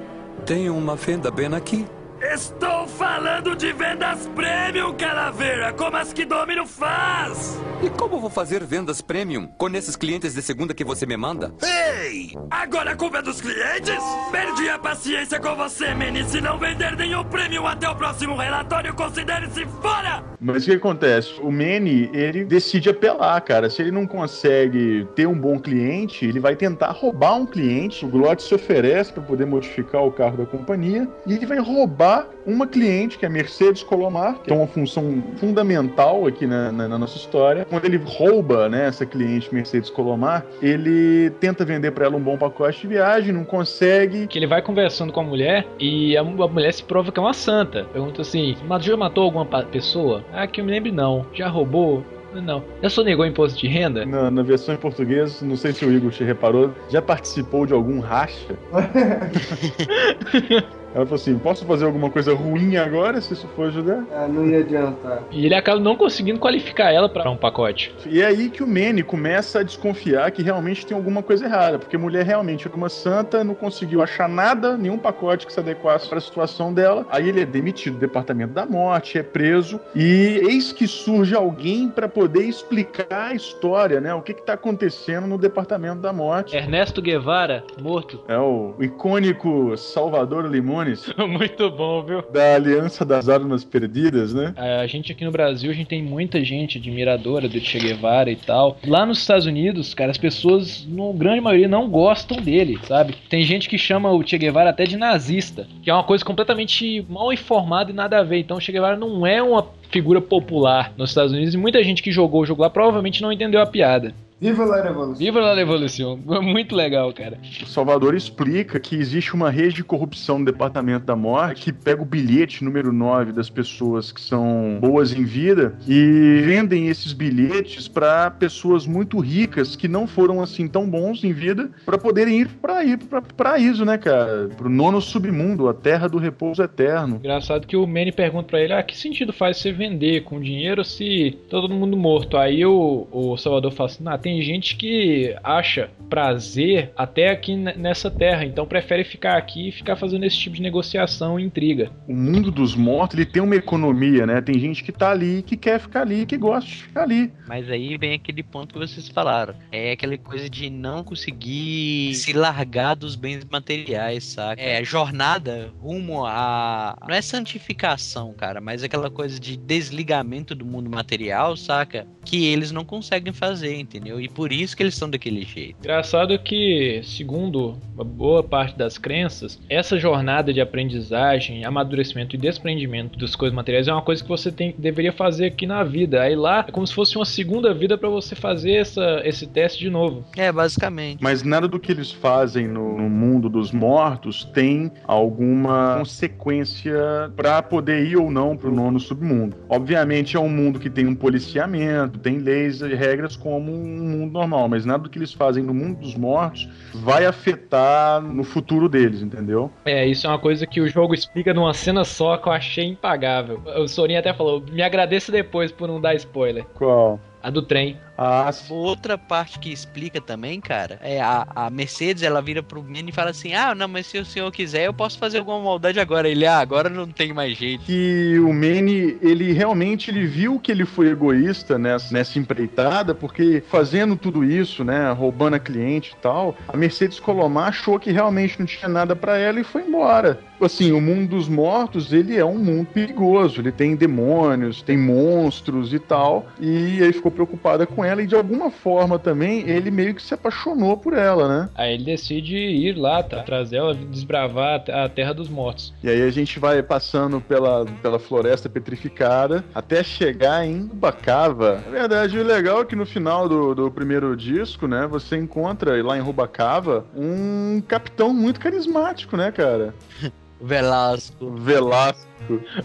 Tenho uma venda bem aqui. Estou falando de vendas premium, Calaveira, como as que Domino faz. E como vou fazer vendas premium com esses clientes de segunda que você me manda? Ei! Agora a culpa é dos clientes? Perdi a paciência com você, Manny. Se não vender nenhum prêmio até o próximo relatório, considere-se fora! Mas o que acontece? O Manny, ele decide apelar, cara. Se ele não consegue ter um bom cliente, ele vai tentar roubar um cliente. O Glot se oferece para poder modificar o carro da companhia e ele vai roubar uma cliente, que é a Mercedes Colomar, que é uma função fundamental aqui na, na- na nossa história. Quando ele rouba né, essa cliente Mercedes Colomar, ele tenta vender para ela um bom pacote de viagem, não consegue. Que ele vai conversando com a mulher e a, a mulher se prova que é uma santa. Pergunta assim: "Mas já matou alguma pessoa? Ah, que eu me lembre, não. Já roubou? Não. Já sonegou imposto de renda? Na, na versão em português, não sei se o Igor te reparou, já participou de algum racha? <laughs> Ela falou assim: posso fazer alguma coisa ruim agora, se isso for ajudar? Ah, não ia adiantar. E ele acaba não conseguindo qualificar ela pra um pacote. E é aí que o Manny começa a desconfiar que realmente tem alguma coisa errada, porque a mulher realmente era uma santa, não conseguiu achar nada, nenhum pacote que se adequasse para a situação dela. Aí ele é demitido do departamento da morte, é preso, e eis que surge alguém para poder explicar a história, né? O que que tá acontecendo no departamento da morte. Ernesto Guevara, morto. É o icônico Salvador <laughs> Muito bom, viu? Da Aliança das Armas Perdidas, né? A gente aqui no Brasil, a gente tem muita gente admiradora do Che Guevara e tal. Lá nos Estados Unidos, cara, as pessoas, na grande maioria, não gostam dele, sabe? Tem gente que chama o Che Guevara até de nazista, que é uma coisa completamente mal informada e nada a ver. Então o Che Guevara não é uma figura popular nos Estados Unidos e muita gente que jogou o jogo lá provavelmente não entendeu a piada. Viva la Revolução! Viva la Revolução! <laughs> Muito legal, cara. O Salvador explica que existe uma rede de corrupção no Departamento da Morte que pega o bilhete número 9 das pessoas que são boas em vida e vendem esses bilhetes para pessoas muito ricas que não foram assim tão bons em vida para poderem ir para ir para paraíso, né, cara? Pro nono submundo, a terra do repouso eterno. Engraçado que o Manny pergunta pra ele: Ah, que sentido faz você vender com dinheiro se todo mundo morto? Aí o, o Salvador fala assim: Ah, tem gente que acha prazer até aqui nessa terra, então prefere ficar aqui e ficar fazendo esse tipo de negociação e intriga. O mundo dos mortos, ele tem uma economia, né? Tem gente que tá ali, que quer ficar ali, que gosta de ficar ali. Mas aí vem aquele ponto que vocês falaram. É aquela coisa de não conseguir se largar dos bens materiais, saca? É jornada rumo a. Não é santificação, cara, mas aquela coisa de desligamento do mundo material, saca? Que eles não conseguem fazer, entendeu? Entendeu? E por isso que eles são daquele jeito. Engraçado que, segundo uma boa parte das crenças, essa jornada de aprendizagem, amadurecimento e desprendimento das coisas materiais é uma coisa que você tem, deveria fazer aqui na vida. Aí lá é como se fosse uma segunda vida para você fazer essa, esse teste de novo. É, basicamente. Mas nada do que eles fazem no, no mundo dos mortos tem alguma consequência para poder ir ou não pro nono submundo. Obviamente é um mundo que tem um policiamento, tem leis e regras como um mundo normal, mas nada do que eles fazem no mundo dos mortos vai afetar no futuro deles, entendeu? É, isso é uma coisa que o jogo explica numa cena só que eu achei impagável. O Sorin até falou: me agradeça depois por não dar spoiler. Qual? A do trem. Ah, Outra parte que explica também, cara, é a, a Mercedes, ela vira pro menino e fala assim: Ah, não, mas se o senhor quiser, eu posso fazer alguma maldade agora. Ele, ah, agora não tem mais jeito. que o Manny, ele realmente ele viu que ele foi egoísta nessa, nessa empreitada, porque fazendo tudo isso, né, roubando a cliente e tal, a Mercedes Colomar achou que realmente não tinha nada pra ela e foi embora. Assim, o mundo dos mortos, ele é um mundo perigoso, ele tem demônios, tem monstros e tal, e aí ficou preocupada com ela e de alguma forma também ele meio que se apaixonou por ela, né? Aí ele decide ir lá, tá, trazer ela, desbravar a Terra dos Mortos. E aí a gente vai passando pela, pela floresta petrificada até chegar em Rubacava. Na verdade, o legal é que no final do, do primeiro disco, né, você encontra lá em Rubacava um capitão muito carismático, né, cara? <laughs> Velasco. Velasco.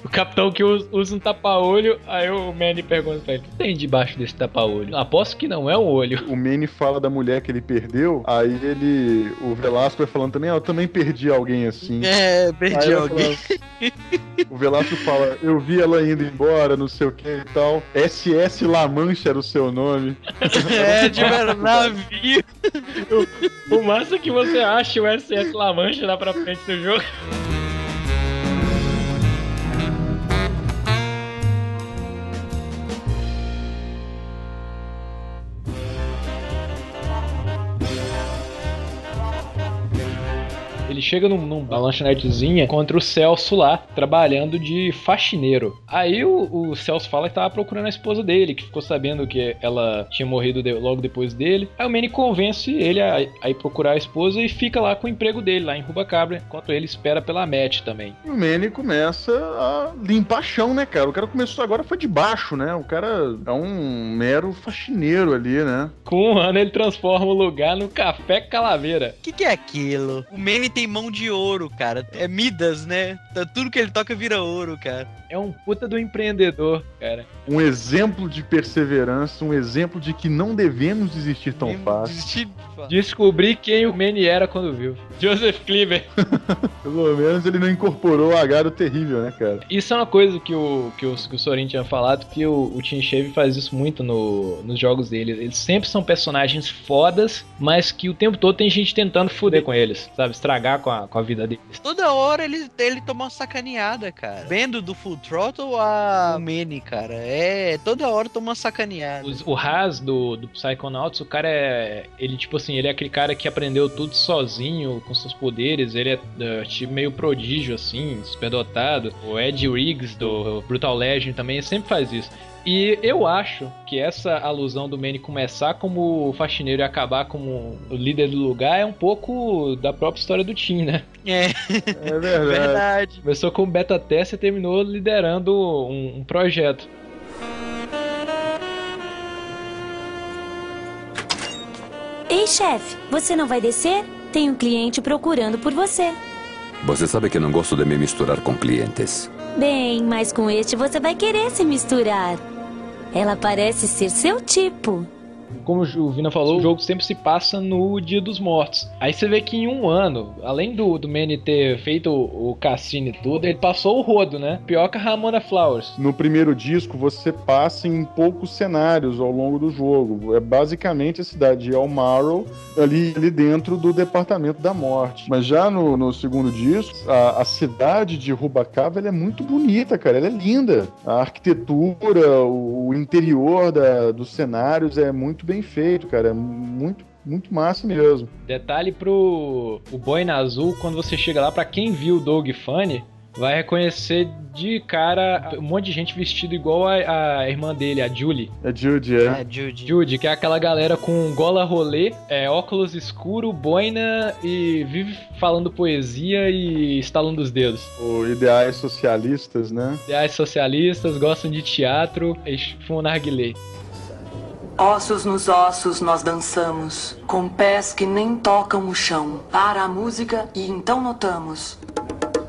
O capitão que usa, um tapa-olho, aí o Manny pergunta pra ele: o que tem debaixo desse tapa-olho? Aposto que não é um olho. O Manny fala da mulher que ele perdeu, aí ele. O Velasco vai falando também, ah, eu também perdi alguém assim. É, perdi alguém. fala- o Velasco fala, eu vi ela indo embora, não sei o que e tal. SS La Mancha era o seu nome. É, <laughs> de navio. O massa é que você acha o SS La Mancha lá pra frente do jogo. Ele chega num, numa lanchonetezinha contra o Celso lá, trabalhando de faxineiro. Aí o, o Celso fala que tava procurando a esposa dele, que ficou sabendo que ela tinha morrido de- logo depois dele. Aí o Manny convence ele a, a ir procurar a esposa e fica lá com o emprego dele, lá em Rubacabra, enquanto ele espera pela Matt também. E o Manny começa a limpar chão, né, cara? O cara começou agora foi de baixo, né? O cara é um mero faxineiro ali, né? Com um ano ele transforma o lugar no Café Calaveira. O que, que é aquilo? O Manny tem mão de ouro, cara. É Midas, né? Tudo que ele toca vira ouro, cara. É um puta do empreendedor, cara. Um exemplo de perseverança, um exemplo de que não devemos desistir tão fácil. Descobri quem o Manny era quando viu. Joseph Cleaver. <laughs> Pelo menos ele não incorporou o do terrível, né, cara? Isso é uma coisa que o, que o, que o Sorin tinha falado, que o, o Tim Schafer faz isso muito no, nos jogos dele. Eles sempre são personagens fodas, mas que o tempo todo tem gente tentando foder com eles, sabe? Estragar com a, com a vida deles. Toda hora ele, ele toma uma sacaneada, cara. Vendo do Full Throttle a Manny, cara. É, toda hora toma uma sacaneada. Os- o Haas do, do Psychonauts, o cara é. Ele, tipo assim, ele é aquele cara que aprendeu tudo sozinho, com seus poderes. Ele é, é, tipo meio prodígio, assim, superdotado. O Ed Riggs do Brutal Legend também sempre faz isso. E eu acho que essa alusão do Manny começar como faxineiro e acabar como o líder do lugar é um pouco da própria história do Tim, né? É, É verdade. verdade. Começou como beta teste e terminou liderando um, um projeto. Ei, chefe, você não vai descer? Tem um cliente procurando por você. Você sabe que não gosto de me misturar com clientes. Bem, mas com este você vai querer se misturar. Ela parece ser seu tipo. Como o Vina falou, o jogo sempre se passa no Dia dos Mortos. Aí você vê que em um ano, além do, do Manny ter feito o, o cassino e tudo, ele passou o rodo, né? Pior que a Ramona Flowers. No primeiro disco, você passa em poucos cenários ao longo do jogo. É basicamente a cidade de Elmarrow, ali, ali dentro do Departamento da Morte. Mas já no, no segundo disco, a, a cidade de Rubacava é muito bonita, cara. Ela é linda. A arquitetura, o, o interior da, dos cenários é muito bem feito, cara. É muito, muito massa mesmo. Detalhe pro o Boina Azul, quando você chega lá, pra quem viu o Dog Funny, vai reconhecer de cara um monte de gente vestido igual a, a irmã dele, a Julie. É Judy, é. É, Judy. Judy, que é aquela galera com gola rolê, é, óculos escuro, boina e vive falando poesia e estalando os dedos. O ideais socialistas, né? Ideais socialistas, gostam de teatro e fumam narguilé. Ossos nos ossos nós dançamos, com pés que nem tocam o chão. Para a música e então notamos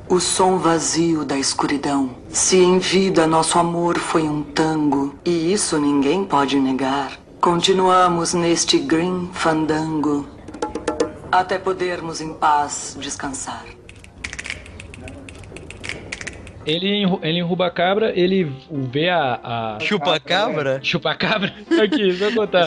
o som vazio da escuridão. Se em vida nosso amor foi um tango, e isso ninguém pode negar, continuamos neste green fandango até podermos em paz descansar. Ele, ele em Rubacabra, ele vê a. a Chupa-cabra? Chupa-cabra? <laughs> <laughs> Aqui, deixa eu contar.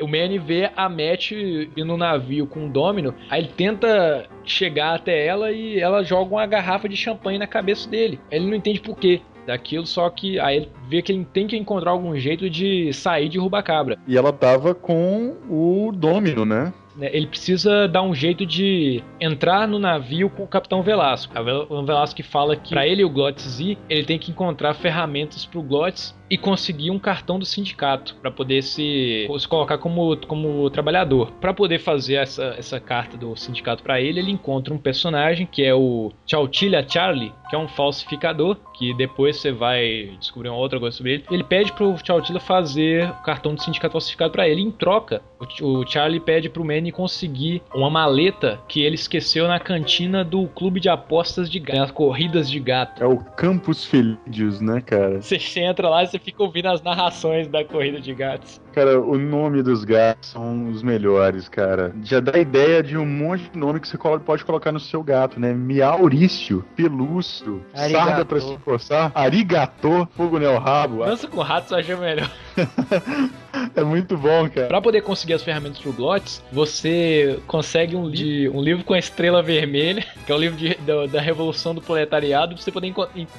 O Manny vê a Matt indo no navio com o Domino, aí ele tenta chegar até ela e ela joga uma garrafa de champanhe na cabeça dele. Ele não entende por quê daquilo, só que aí ele vê que ele tem que encontrar algum jeito de sair de Rubacabra. E ela tava com o Domino, né? Né, ele precisa dar um jeito de entrar no navio com o Capitão Velasco. O Velasco fala que para ele o Glotz ir, ele tem que encontrar ferramentas pro Glotz e conseguir um cartão do sindicato para poder se, se colocar como, como trabalhador. Para poder fazer essa, essa carta do sindicato para ele, ele encontra um personagem que é o Chautilha Charlie, que é um falsificador, que depois você vai descobrir uma outra coisa sobre ele. Ele pede pro Chautilha fazer o cartão do sindicato falsificado para ele. Em troca, o, o Charlie pede pro Manny conseguir uma maleta que ele esqueceu na cantina do clube de apostas de gato, as corridas de gato. É o Campus Felídeos, né, cara? Você entra lá e você fica ouvindo as narrações da corrida de gatos. Cara, o nome dos gatos são os melhores, cara. Já dá ideia de um monte de nome que você pode colocar no seu gato, né? Miaurício, Pelúcio, Arigato. Sarda pra se coçar, Arigatô, Fogo no Rabo. Dança com ratos eu achei melhor. <laughs> É muito bom, cara. Pra poder conseguir as ferramentas pro Glotz, você consegue um, li um livro com a estrela vermelha, <laughs> que é o livro de- da, da Revolução do Proletariado, pra você poder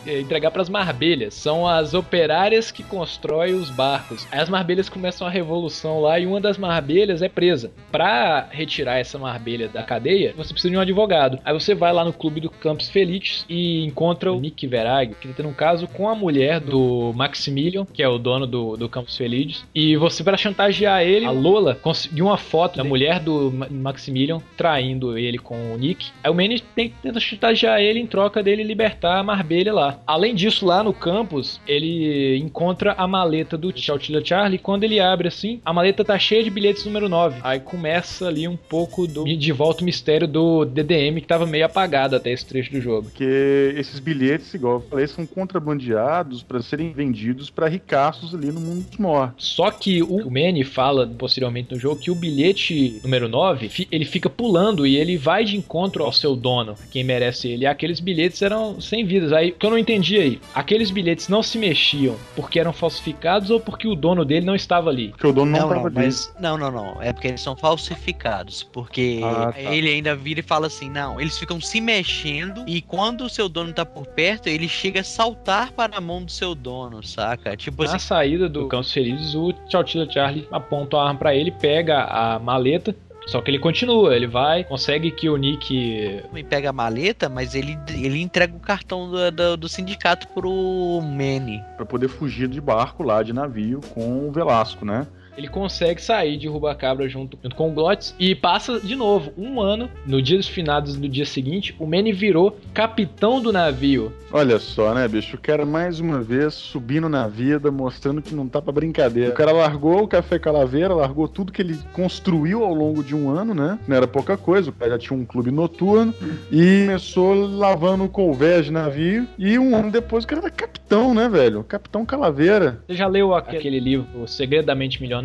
eh, entregar pras marbelhas. São as operárias que constroem os barcos. Aí as marbelhas começam a revolução lá e uma das marbelhas é presa. Pra retirar essa marbelha da cadeia, você precisa de um advogado. Aí você vai lá no clube do Campos Felix e encontra o Nick Verag, que tá tendo um caso com a mulher do Maximilian, que é o dono do, do Campos Felizes. E você, para chantagear ele, a Lola conseguiu uma foto da mulher do Ma- Maximilian traindo ele com o Nick. Aí o Manny tenta chantagear ele em troca dele libertar a Marbelha lá. Além disso, lá no campus, ele encontra a maleta do Chautila Charlie. Quando ele abre assim, a maleta tá cheia de bilhetes número 9. Aí começa ali um pouco do de volta o mistério do DDM que tava meio apagado até esse trecho do jogo. Porque esses bilhetes, igual eu falei, são contrabandeados para serem vendidos para ricaços ali no mundo dos mortos. Só que o Manny fala posteriormente no jogo que o bilhete número 9, fi- ele fica pulando e ele vai de encontro ao seu dono, quem merece ele. E aqueles bilhetes eram sem vidas. Aí, o que eu não entendi aí, aqueles bilhetes não se mexiam porque eram falsificados ou porque o dono dele não estava ali? Porque o dono Não, não, mas não, não, não. É porque eles são falsificados. Porque Ah, tá. ele ainda vira e fala assim: não, eles ficam se mexendo e quando o seu dono tá por perto, ele chega a saltar para a mão do seu dono, saca? Tipo Na assim. saída do Campos Felizes, o Chautila Charlie aponta a arma pra ele, pega a maleta. Só que ele continua, ele vai, consegue que o Nick E pega a maleta, mas ele, ele entrega o cartão do, do, do sindicato pro Manny. Para poder fugir de barco lá, de navio, com o Velasco, né? Ele consegue sair de Rubacabra junto, junto com o Glotz e passa de novo um ano. No dia dos finados do dia seguinte, o Manny virou capitão do navio. Olha só, né, bicho? O cara mais uma vez subindo na vida, mostrando que não tá pra brincadeira. O cara largou o Café Calaveira, largou tudo que ele construiu ao longo de um ano, né? Não era pouca coisa, o cara já tinha um clube noturno e começou lavando colvés de navio. E um ano depois o cara era capitão, né, velho? Capitão Calaveira. Você já leu aquele, aquele livro, O Segredo da Mente Milionária?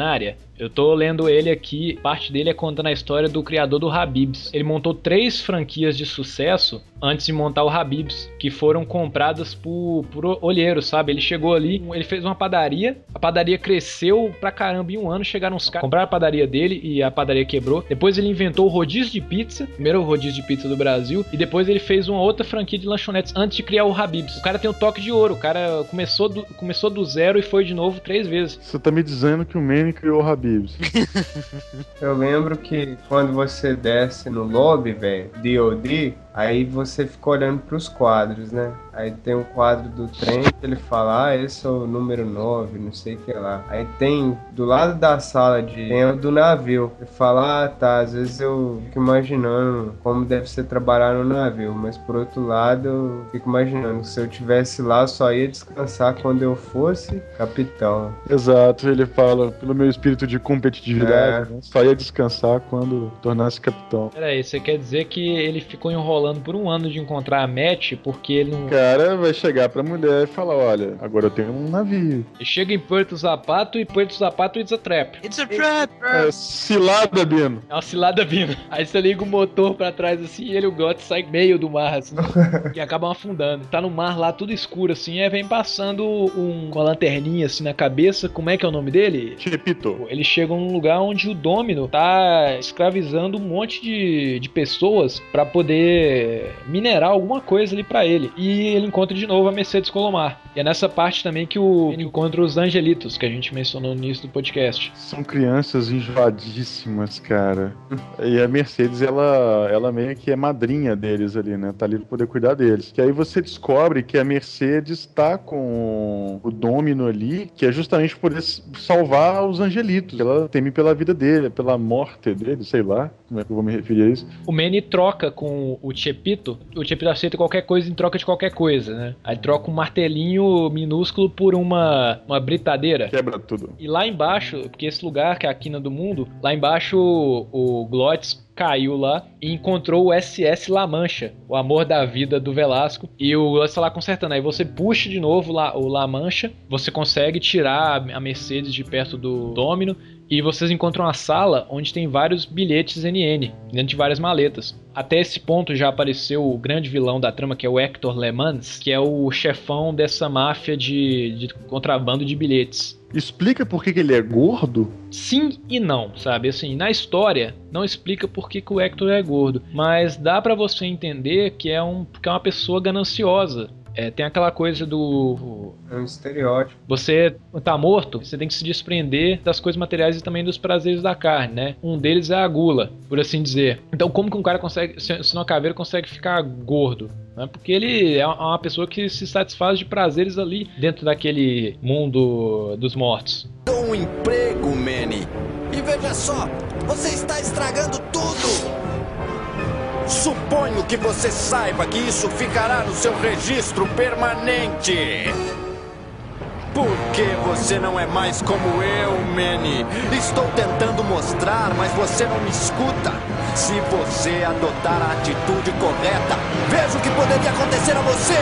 Eu tô lendo ele aqui, parte dele é contando a história do criador do Habibs. Ele montou três franquias de sucesso antes de montar o Habibs, que foram compradas por, por olheiros, sabe? Ele chegou ali, ele fez uma padaria, a padaria cresceu pra caramba em um ano, chegaram uns caras, compraram a padaria dele e a padaria quebrou. Depois ele inventou o rodízio de pizza, primeiro o rodízio de pizza do Brasil, e depois ele fez uma outra franquia de lanchonetes antes de criar o Habibs. O cara tem um toque de ouro, o cara começou do, começou do zero e foi de novo três vezes. Você tá me dizendo que o Criou o Habibs. Eu lembro que quando você desce no lobby, velho, DOD, Aí você fica olhando pros quadros, né? Aí tem o quadro do trem que ele fala, ah, esse é o número 9, não sei o que lá. Aí tem do lado da sala de tem o do navio. Ele fala, ah, tá, às vezes eu fico imaginando como deve ser trabalhar no navio, mas por outro lado eu fico imaginando se eu tivesse lá eu só ia descansar quando eu fosse capitão. Exato, ele fala, pelo meu espírito de competitividade, É. né, só ia descansar quando tornasse capitão. Peraí, você quer dizer que ele ficou enrolando por um ano de encontrar a Matt porque ele não. O cara vai chegar pra mulher e falar, olha, agora eu tenho um navio. Ele chega em Puerto Zapato e Puerto Zapato it's a trap. It's a trap! É, cilada, Bino. É uma cilada vindo. Aí você liga o motor pra trás assim e ele e o Got sai meio do mar assim. <laughs> e acabam afundando. Tá no mar lá tudo escuro assim, aí vem passando um com a lanterninha assim na cabeça. Como é que é o nome dele? Chepito. Eles chegam num lugar onde o Domino tá escravizando um monte de, de pessoas pra poder minerar alguma coisa ali pra ele. E ele encontra de novo a Mercedes Colomar. E é nessa parte também que o, ele encontra os Angelitos, que a gente mencionou no início do podcast. São crianças enjoadíssimas, cara. E a Mercedes, ela, ela meio que é madrinha deles ali, né? Tá ali pra poder cuidar deles. Que aí você descobre que a Mercedes tá com o Domino ali, que é justamente por poder salvar os angelitos. Ela teme pela vida dele, pela morte dele, sei lá como é que eu vou me referir a isso. O Manny troca com o Chepito. O Chepito aceita qualquer coisa em troca de qualquer coisa, né? Aí troca um martelinho minúsculo por uma, uma britadeira. Quebra tudo. E lá embaixo, porque esse lugar que é a quina do mundo, lá embaixo o, o Glotz caiu lá e encontrou o SS La Mancha, o amor da vida do Velasco. E o Glotz tá lá consertando. Aí você puxa de novo lá, o La Mancha, você consegue tirar a Mercedes de perto do Domino. E vocês encontram uma sala onde tem vários bilhetes NN, dentro de várias maletas. Até esse ponto já apareceu o grande vilão da trama, que é o Hector Le Mans, que é o chefão dessa máfia de, de contrabando de bilhetes. Explica por que, que ele é gordo? Sim e não, sabe? Assim, na história não explica por que, que o Hector é gordo, mas dá pra você entender que é, um, que é uma pessoa gananciosa. É, tem aquela coisa do. É um estereótipo. Você tá morto, você tem que se desprender das coisas materiais e também dos prazeres da carne, né? Um deles é a gula, por assim dizer. Então, como que um cara consegue, se uma caveira consegue ficar gordo? Né? Porque ele é uma pessoa que se satisfaz de prazeres ali dentro daquele mundo dos mortos. Dou um emprego, Manny. E veja só, você está estragando tudo. Suponho que você saiba que isso ficará no seu registro permanente. Por que você não é mais como eu, Manny? Estou tentando mostrar, mas você não me escuta. Se você adotar a atitude correta, veja o que poderia acontecer a você.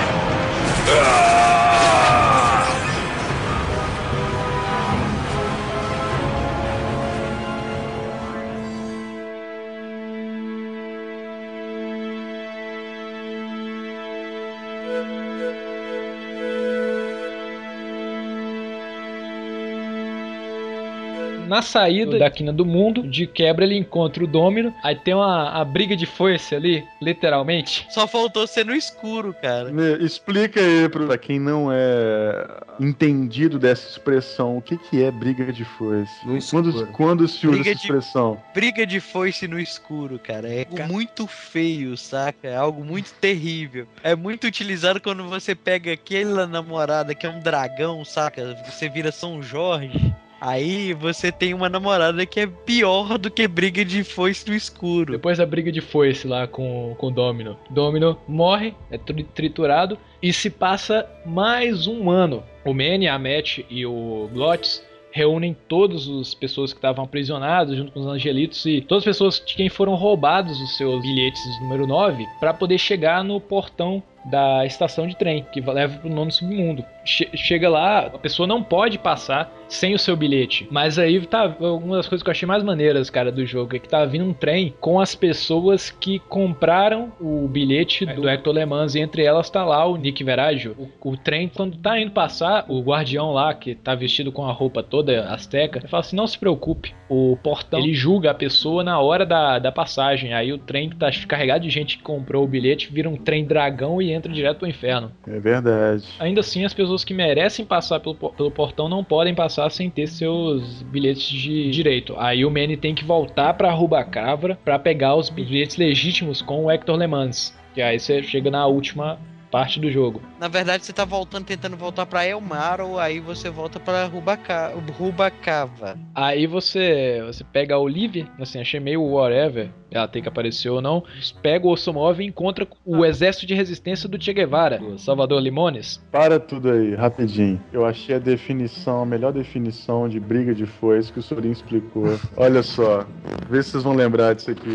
Na saída da quina do mundo, de quebra ele encontra o Domino. Aí tem uma a briga de foice ali, literalmente. Só faltou ser no escuro, cara. Me- Explica aí pra quem não é entendido dessa expressão, o que, que é briga de foice? Quando, quando se usa Briga essa de- expressão? Briga de foice no escuro, cara. É algo muito feio, saca? É algo muito terrível. É muito utilizado quando você pega aquela namorada que é um dragão, saca? Você vira São Jorge. Aí você tem uma namorada que é pior do que briga de foice no escuro. Depois da briga de foice lá com, com o Domino. Domino morre, é tri- triturado e se passa mais um ano. O Manny, a Matt e o Glotz reúnem todas as pessoas que estavam aprisionadas junto com os angelitos e todas as pessoas de quem foram roubados os seus bilhetes número 9 para poder chegar no portão da estação de trem que leva para o nono submundo. Che- chega lá, a pessoa não pode passar sem o seu bilhete. Mas aí tá uma das coisas que eu achei mais maneiras, cara, do jogo é que tá vindo um trem com as pessoas que compraram o bilhete do Hector Le Mans e entre elas tá lá o Nick Veraggio. O, o trem quando tá indo passar, o guardião lá que tá vestido com a roupa toda asteca, ele fala assim: "Não se preocupe, o portão ele julga a pessoa na hora da, da passagem. Aí o trem que tá carregado de gente que comprou o bilhete vira um trem dragão e entra direto pro inferno. É verdade. Ainda assim, as pessoas que merecem passar pelo, pelo portão não podem passar sem ter seus bilhetes de direito. Aí o Manny tem que voltar pra Rubacavra pra pegar os bilhetes legítimos com o Hector Le Mans. E aí você chega na última parte do jogo. Na verdade, você tá voltando, tentando voltar pra Elmar, ou aí você volta pra Rubaca... Rubacava. Aí você você pega a Olivia, assim, achei meio whatever, ela tem que aparecer ou não, pega o Osomov e encontra o exército de resistência do Che Guevara, do Salvador Limones. Para tudo aí, rapidinho. Eu achei a definição, a melhor definição de briga de foice que o Sorin explicou. Olha só, vê se vocês vão lembrar disso aqui.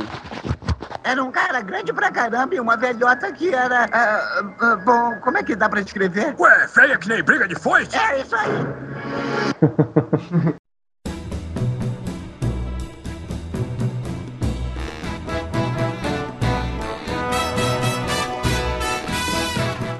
Era um cara grande pra caramba e uma velhota que era. ah, ah, bom, como é que dá pra descrever? Ué, feia que nem briga de foice? É isso aí. <laughs>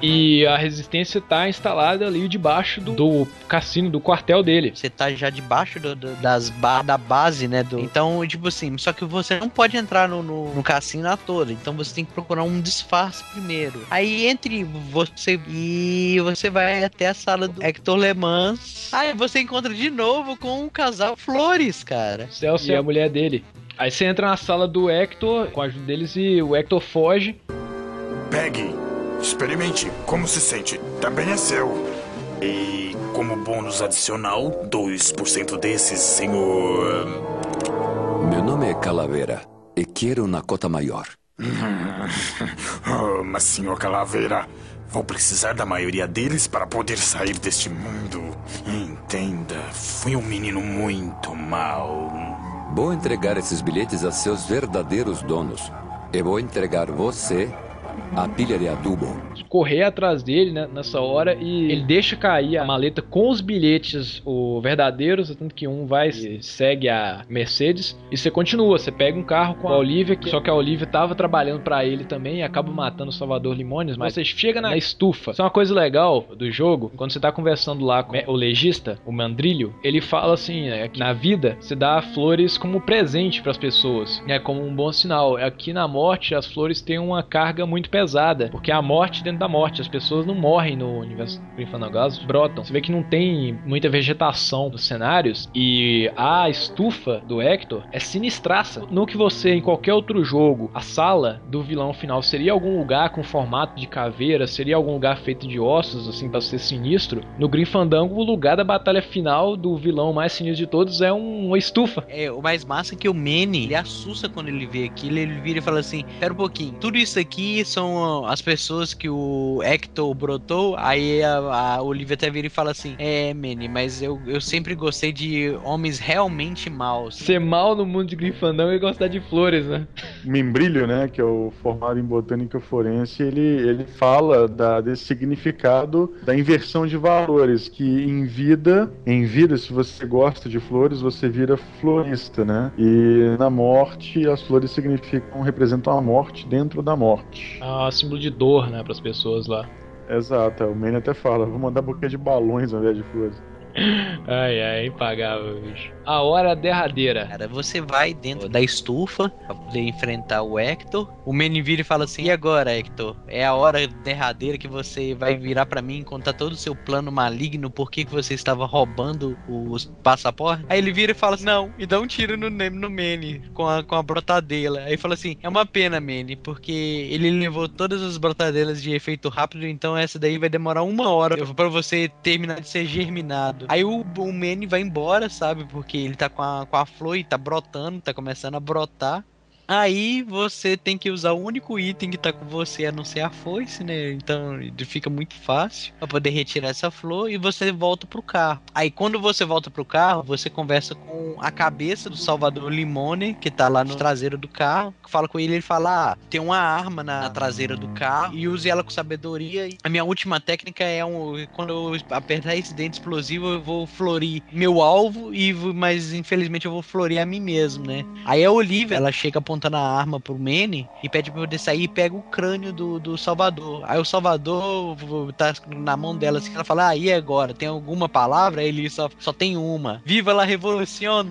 E a resistência tá instalada ali debaixo do, do cassino, do quartel dele. Você tá já debaixo do- do- das ba da base, né? Do... Então, tipo assim, só que você não pode entrar no, no, no cassino à toa. Então você tem que procurar um disfarce primeiro. Aí entre você e você vai até a sala do Hector Le Mans. Aí você encontra de novo com o casal Flores, cara. Celso e a mulher dele. Aí você entra na sala do Hector, com a ajuda deles, e o Hector foge. Pegue, experimente, como se sente? Também é seu. E como bônus adicional, 2% desses, senhor. Meu nome é Calavera e quero uma cota maior. <laughs> oh, mas, senhor Calaveira, vou precisar da maioria deles para poder sair deste mundo. Entenda, fui um menino muito mau. Vou entregar esses bilhetes a seus verdadeiros donos. E vou entregar você a pilha de adubo. Correr atrás dele né, nessa hora e ele deixa cair a maleta com os bilhetes o verdadeiros, tanto que um vai e segue a Mercedes e você continua, você pega um carro com a Olivia, que, só que a Olivia tava trabalhando pra ele também e acaba matando o Salvador Limones, mas você chega na estufa. Isso é uma coisa legal do jogo, quando você tá conversando lá com o legista, o Mandrilho, ele fala assim, né, que na vida você dá flores como presente pras pessoas, né, como um bom sinal. Aqui na morte as flores têm uma carga muito pesada, porque a morte dentro da morte, as pessoas não morrem no universo Fandango, elas brotam. Você vê que não tem muita vegetação nos cenários e a estufa do Hector é sinistraça. No que você, em qualquer outro jogo, a sala do vilão final seria algum lugar com formato de caveira, seria algum lugar feito de ossos, assim, pra ser sinistro. No Grim Fandango, o lugar da batalha final do vilão mais sinistro de todos é um- uma estufa. É, o mais massa é que o Manny, ele assusta quando ele vê aquilo, ele vira e fala assim, pera um pouquinho, tudo isso aqui são as pessoas que o Hector brotou, aí a, a Olivia até vira e fala assim, é, Manny, mas eu, eu sempre gostei de homens realmente maus. Ser mal no mundo de Grim Fandango é gostar de flores, né? Membrilho, né, que é o formado em botânica forense, ele, ele fala da, desse significado da inversão de valores, que em vida, em vida, se você gosta de flores, você vira florista, né? E na morte, as flores significam, representam a morte dentro da morte. Ah, símbolo de dor, né, pras pessoas lá. Exato, o Manny até fala, vou mandar buquê de balões ao invés de flores. Ai, ai, impagável, bicho. A hora derradeira. Cara, você vai dentro da estufa pra poder enfrentar o Hector. O Manny vira e fala assim: E agora, Hector? É a hora derradeira que você vai virar pra mim e contar todo o seu plano maligno, por que, você estava roubando os passaportes? Aí ele vira e fala assim: Não, e dá um tiro no, no Manny com a, com a brotadela. Aí fala assim: É uma pena, Manny, porque ele levou todas as brotadelas de efeito rápido, então essa daí vai demorar uma hora pra você terminar de ser germinado. Aí o, o Manny vai embora, sabe? Porque ele tá com a, com a flor e tá brotando, tá começando a brotar. Aí você tem que usar o único item que tá com você a não ser a foice, né? Então fica muito fácil pra poder retirar essa flor e você volta pro carro. Aí quando você volta pro carro, você conversa com a cabeça do Salvador Limone, que tá lá no traseiro do carro. Fala com ele, ele fala: ah, tem uma arma na, traseira do carro e use ela com sabedoria. A minha última técnica é um, quando eu apertar esse dente explosivo, eu vou florir meu alvo, e mas infelizmente eu vou florir a mim mesmo, né? Aí a Olivia, ela chega apontando a arma pro Manny e pede pra poder sair e pega o crânio do, do Salvador. Aí o Salvador tá na mão dela assim, ela fala, ah, e agora? Tem alguma palavra? Aí ele só, só tem uma. Viva la revolução!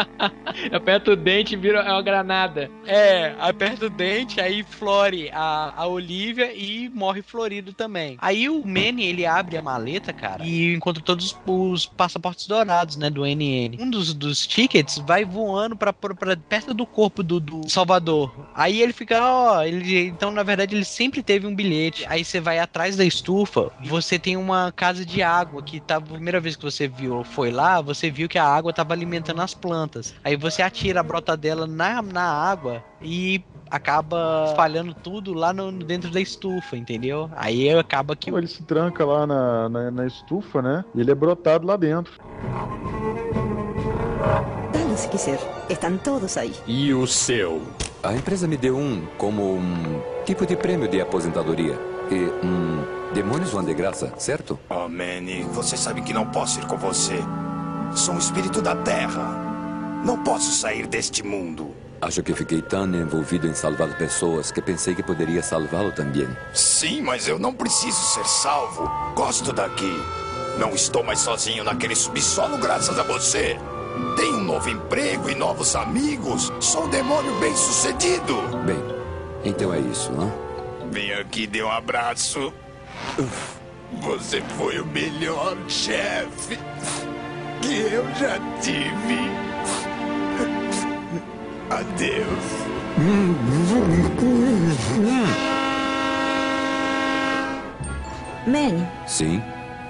<laughs> Aperta o dente e vira uma granada. É, aperta o dente, aí flore a, a Olivia e morre florido também. Aí o Manny, ele abre a maleta, cara, e encontra todos os passaportes dourados, né, do NN. Um dos, dos tickets vai voando pra, pra, pra perto do corpo do, do Salvador. Aí ele fica, ó, ele, então na verdade ele sempre teve um bilhete. Aí você vai atrás da estufa, você tem uma casa de água que tava, a primeira vez que você viu, foi lá, você viu que a água tava alimentando as plantas. Aí você atira a brota dela na, na água e acaba espalhando tudo lá no, dentro da estufa, entendeu? Aí acaba que. Ele se tranca lá na, na, na estufa, né? E ele é brotado lá dentro. Se quiser. Estão todos aí. E o seu? A empresa me deu um como um tipo de prêmio de aposentadoria. E um demônios vão de graça, certo? Oh, Manny, você sabe que não posso ir com você. Sou um espírito da Terra. Não posso sair deste mundo. Acho que fiquei tão envolvido em salvar pessoas que pensei que poderia salvá-lo também. Sim, mas eu não preciso ser salvo. Gosto daqui. Não estou mais sozinho naquele subsolo graças a você. Tenho um novo emprego e novos amigos. Sou um demônio bem sucedido. Bem, então é isso, não? Vem aqui e dê um abraço. Você foi o melhor chefe que eu já tive. Adeus. Manny, Sim?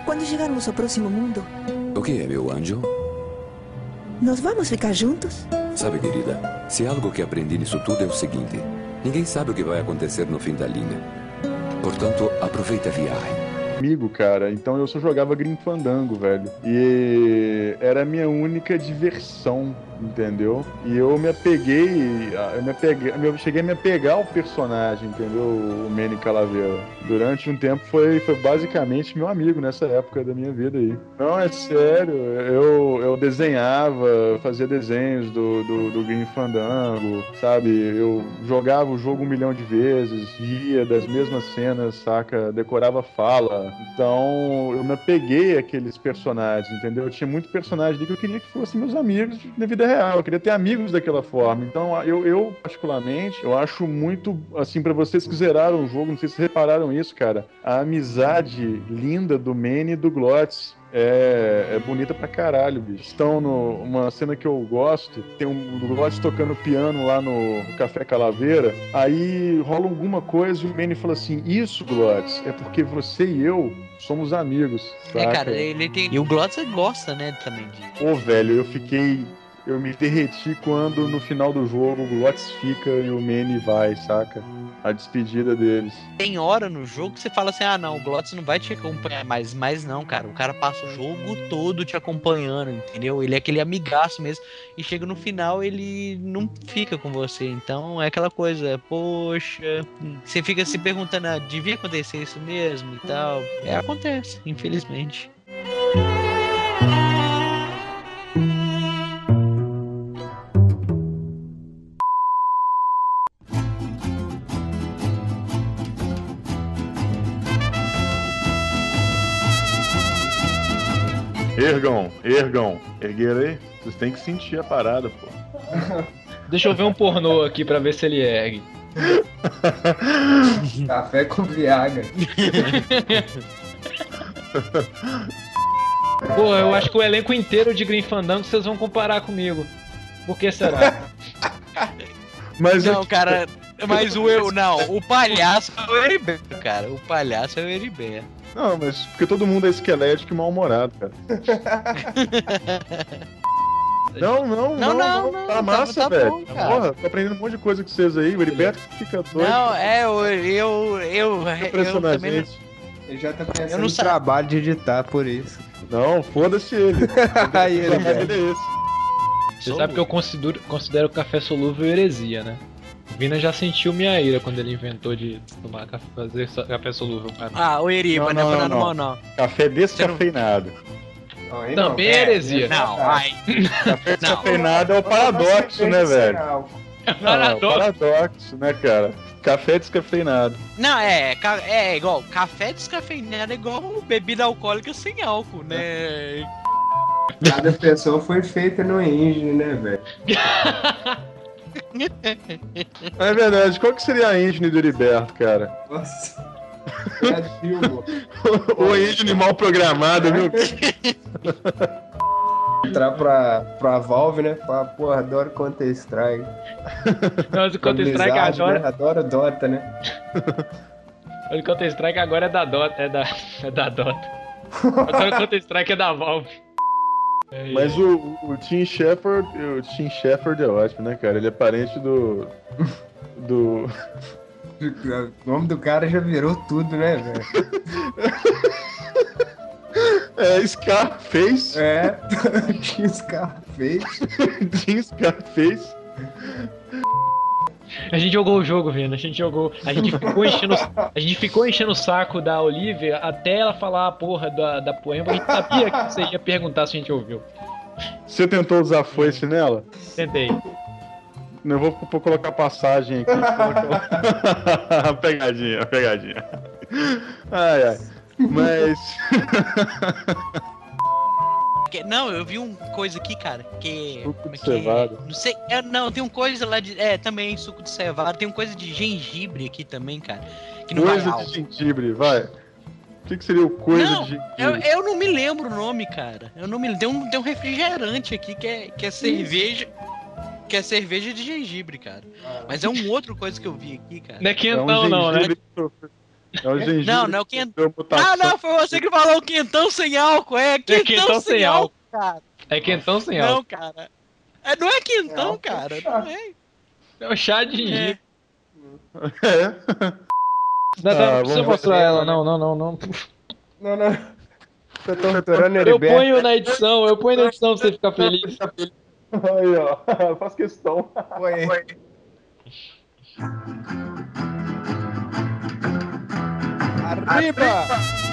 quando chegarmos ao próximo mundo, O que é, meu anjo? Nós vamos ficar juntos? Sabe, querida, se algo que aprendi nisso tudo é o seguinte: ninguém sabe o que vai acontecer no fim da linha. Portanto, aproveita a viagem. Comigo, cara, então eu só jogava Grim Fandango, velho. E era a minha única diversão, entendeu? E eu me apeguei, eu me apeguei, eu cheguei a me apegar ao personagem, entendeu? O Manny Calaveira. Durante um tempo foi, foi basicamente meu amigo nessa época da minha vida aí. Não, é sério, eu, eu desenhava, fazia desenhos do, do, do Grim Fandango, sabe? Eu jogava o jogo um milhão de vezes, ria das mesmas cenas, saca? Decorava fala. Então eu me apeguei àqueles personagens, entendeu? Eu tinha muito personagem ali que eu queria que fossem meus amigos na vida real. Eu queria ter amigos daquela forma. Então eu, eu particularmente, eu acho muito, assim, para vocês que zeraram o jogo, não sei se repararam isso, cara, a amizade linda do Manny e do Glotz. É, é bonita pra caralho, bicho. Estão numa cena que eu gosto, tem um Glotz tocando piano lá no, no Café Calaveira, aí rola alguma coisa e o Manny fala assim, isso, Glotz, é porque você e eu somos amigos, É, saca? cara, ele tem. E o Glotz gosta, né, também de. Pô, velho, eu fiquei. Eu me derreti quando no final do jogo o Glotz fica e o Manny vai, saca? A despedida deles. Tem hora no jogo que você fala assim: ah, não, o Glotz não vai te acompanhar mais. Mas não, cara, o cara passa o jogo todo te acompanhando, entendeu? Ele é aquele amigaço mesmo. E chega no final, ele não fica com você. Então é aquela coisa, poxa, você fica se perguntando: ah, devia acontecer isso mesmo e tal. É, acontece, infelizmente. Ergam, ergam, ergueram aí. Vocês têm que sentir a parada, pô. <laughs> Deixa eu ver um pornô aqui pra ver se ele ergue. <laughs> Café com Viagra. <laughs> Pô, eu acho que o elenco inteiro de Green Fandango vocês vão comparar comigo. Por que será? Mas não, cara, mas o eu. Não, o palhaço é o Heriberto, cara. O palhaço é o Heriberto. Não, mas porque todo mundo é esquelético e mal-humorado, cara. <laughs> Não, não, não, Não, não, Tá não, massa, tá- tá velho. Porra, tô aprendendo um monte de coisa com vocês aí. O Heriberto fica doido. Não, é, eu. Eu. Eu, eu também. Ele já tá pensando Eu não no sa- trabalho de editar por isso. Não, foda-se ele. <laughs> Aí ele, é esse. Você sabe que eu considero, considero o café solúvel heresia, né? Vina já sentiu minha ira quando ele inventou de tomar café, fazer café solúvel. Cara. Ah, o Eriba, não, não, não, não. Café descafeinado. Também é heresia. Não, ai. Café descafeinado é o paradoxo, né, velho? <laughs> Não, é o Paradoxo. paradoxo, né, cara? Café descafeinado. Não, é, é igual, café descafeinado é igual bebida alcoólica sem álcool, né? Cada <laughs> pessoa foi feita no engine, né, velho? <laughs> É verdade. Qual que seria a engine do Heriberto, cara? Nossa. <laughs> É Dilma. <laughs> o engine mal programado, viu? entrar pra, pra Valve, né? Falar, porra, adoro Counter-Strike. Mas o Counter-Strike agora. Né? Adoro Dota, né? O Counter-Strike agora é da Dota. É da, <laughs> é da Dota. Agora o Counter-Strike é da Valve. É, Mas o, o Tim Shepard, o Tim Shepard é ótimo, né, cara? Ele é parente do. <laughs> Do. O nome do cara já virou tudo, né, velho? <laughs> É, Scarface. É, <laughs> Tim Scarface. Tim Scarface. A gente jogou o jogo, Vina. A gente jogou. A gente ficou enchendo, a gente ficou enchendo o saco da Olivia até ela falar a porra da, da poema. A gente sabia que você ia perguntar se a gente ouviu. Você tentou usar foice nela? Tentei. Eu vou, vou colocar passagem aqui. colocar- <laughs> <laughs> pegadinha, pegadinha. Ai, ai. Mas. <laughs> Que- Não, eu vi uma coisa aqui, cara, que. como é que cevada. é? Não sei. É, não, tem uma coisa lá de. É, também suco de cevada. Tem uma coisa de gengibre aqui também, cara. Que não Coisa de gengibre, vai. O que, que seria o coisa Não, de Eu, gengibre? eu não me lembro o nome, cara. Eu não me tem um, tem um refrigerante aqui que é, que é cerveja. Que é cerveja de gengibre, cara. Mas é um outro coisa que eu vi aqui, cara. Não é quentão, não, né? É o gengibre. Não, não é o quentão. Ah, não, foi você que falou o quentão sem álcool. É quentão, quentão sem, sem álcool, cara. É quentão sem Não, álcool. cara. É, não é quentão, cara. Não é. É o chá de gengibre. É. Não, não, Ah, não precisa mostrar ver. ela, não, não, não, não. Não, não. Tô torturando Eu ponho na edição, eu ponho na edição pra você ficar feliz. Aí, ó. Faz questão. Foi. Arriba!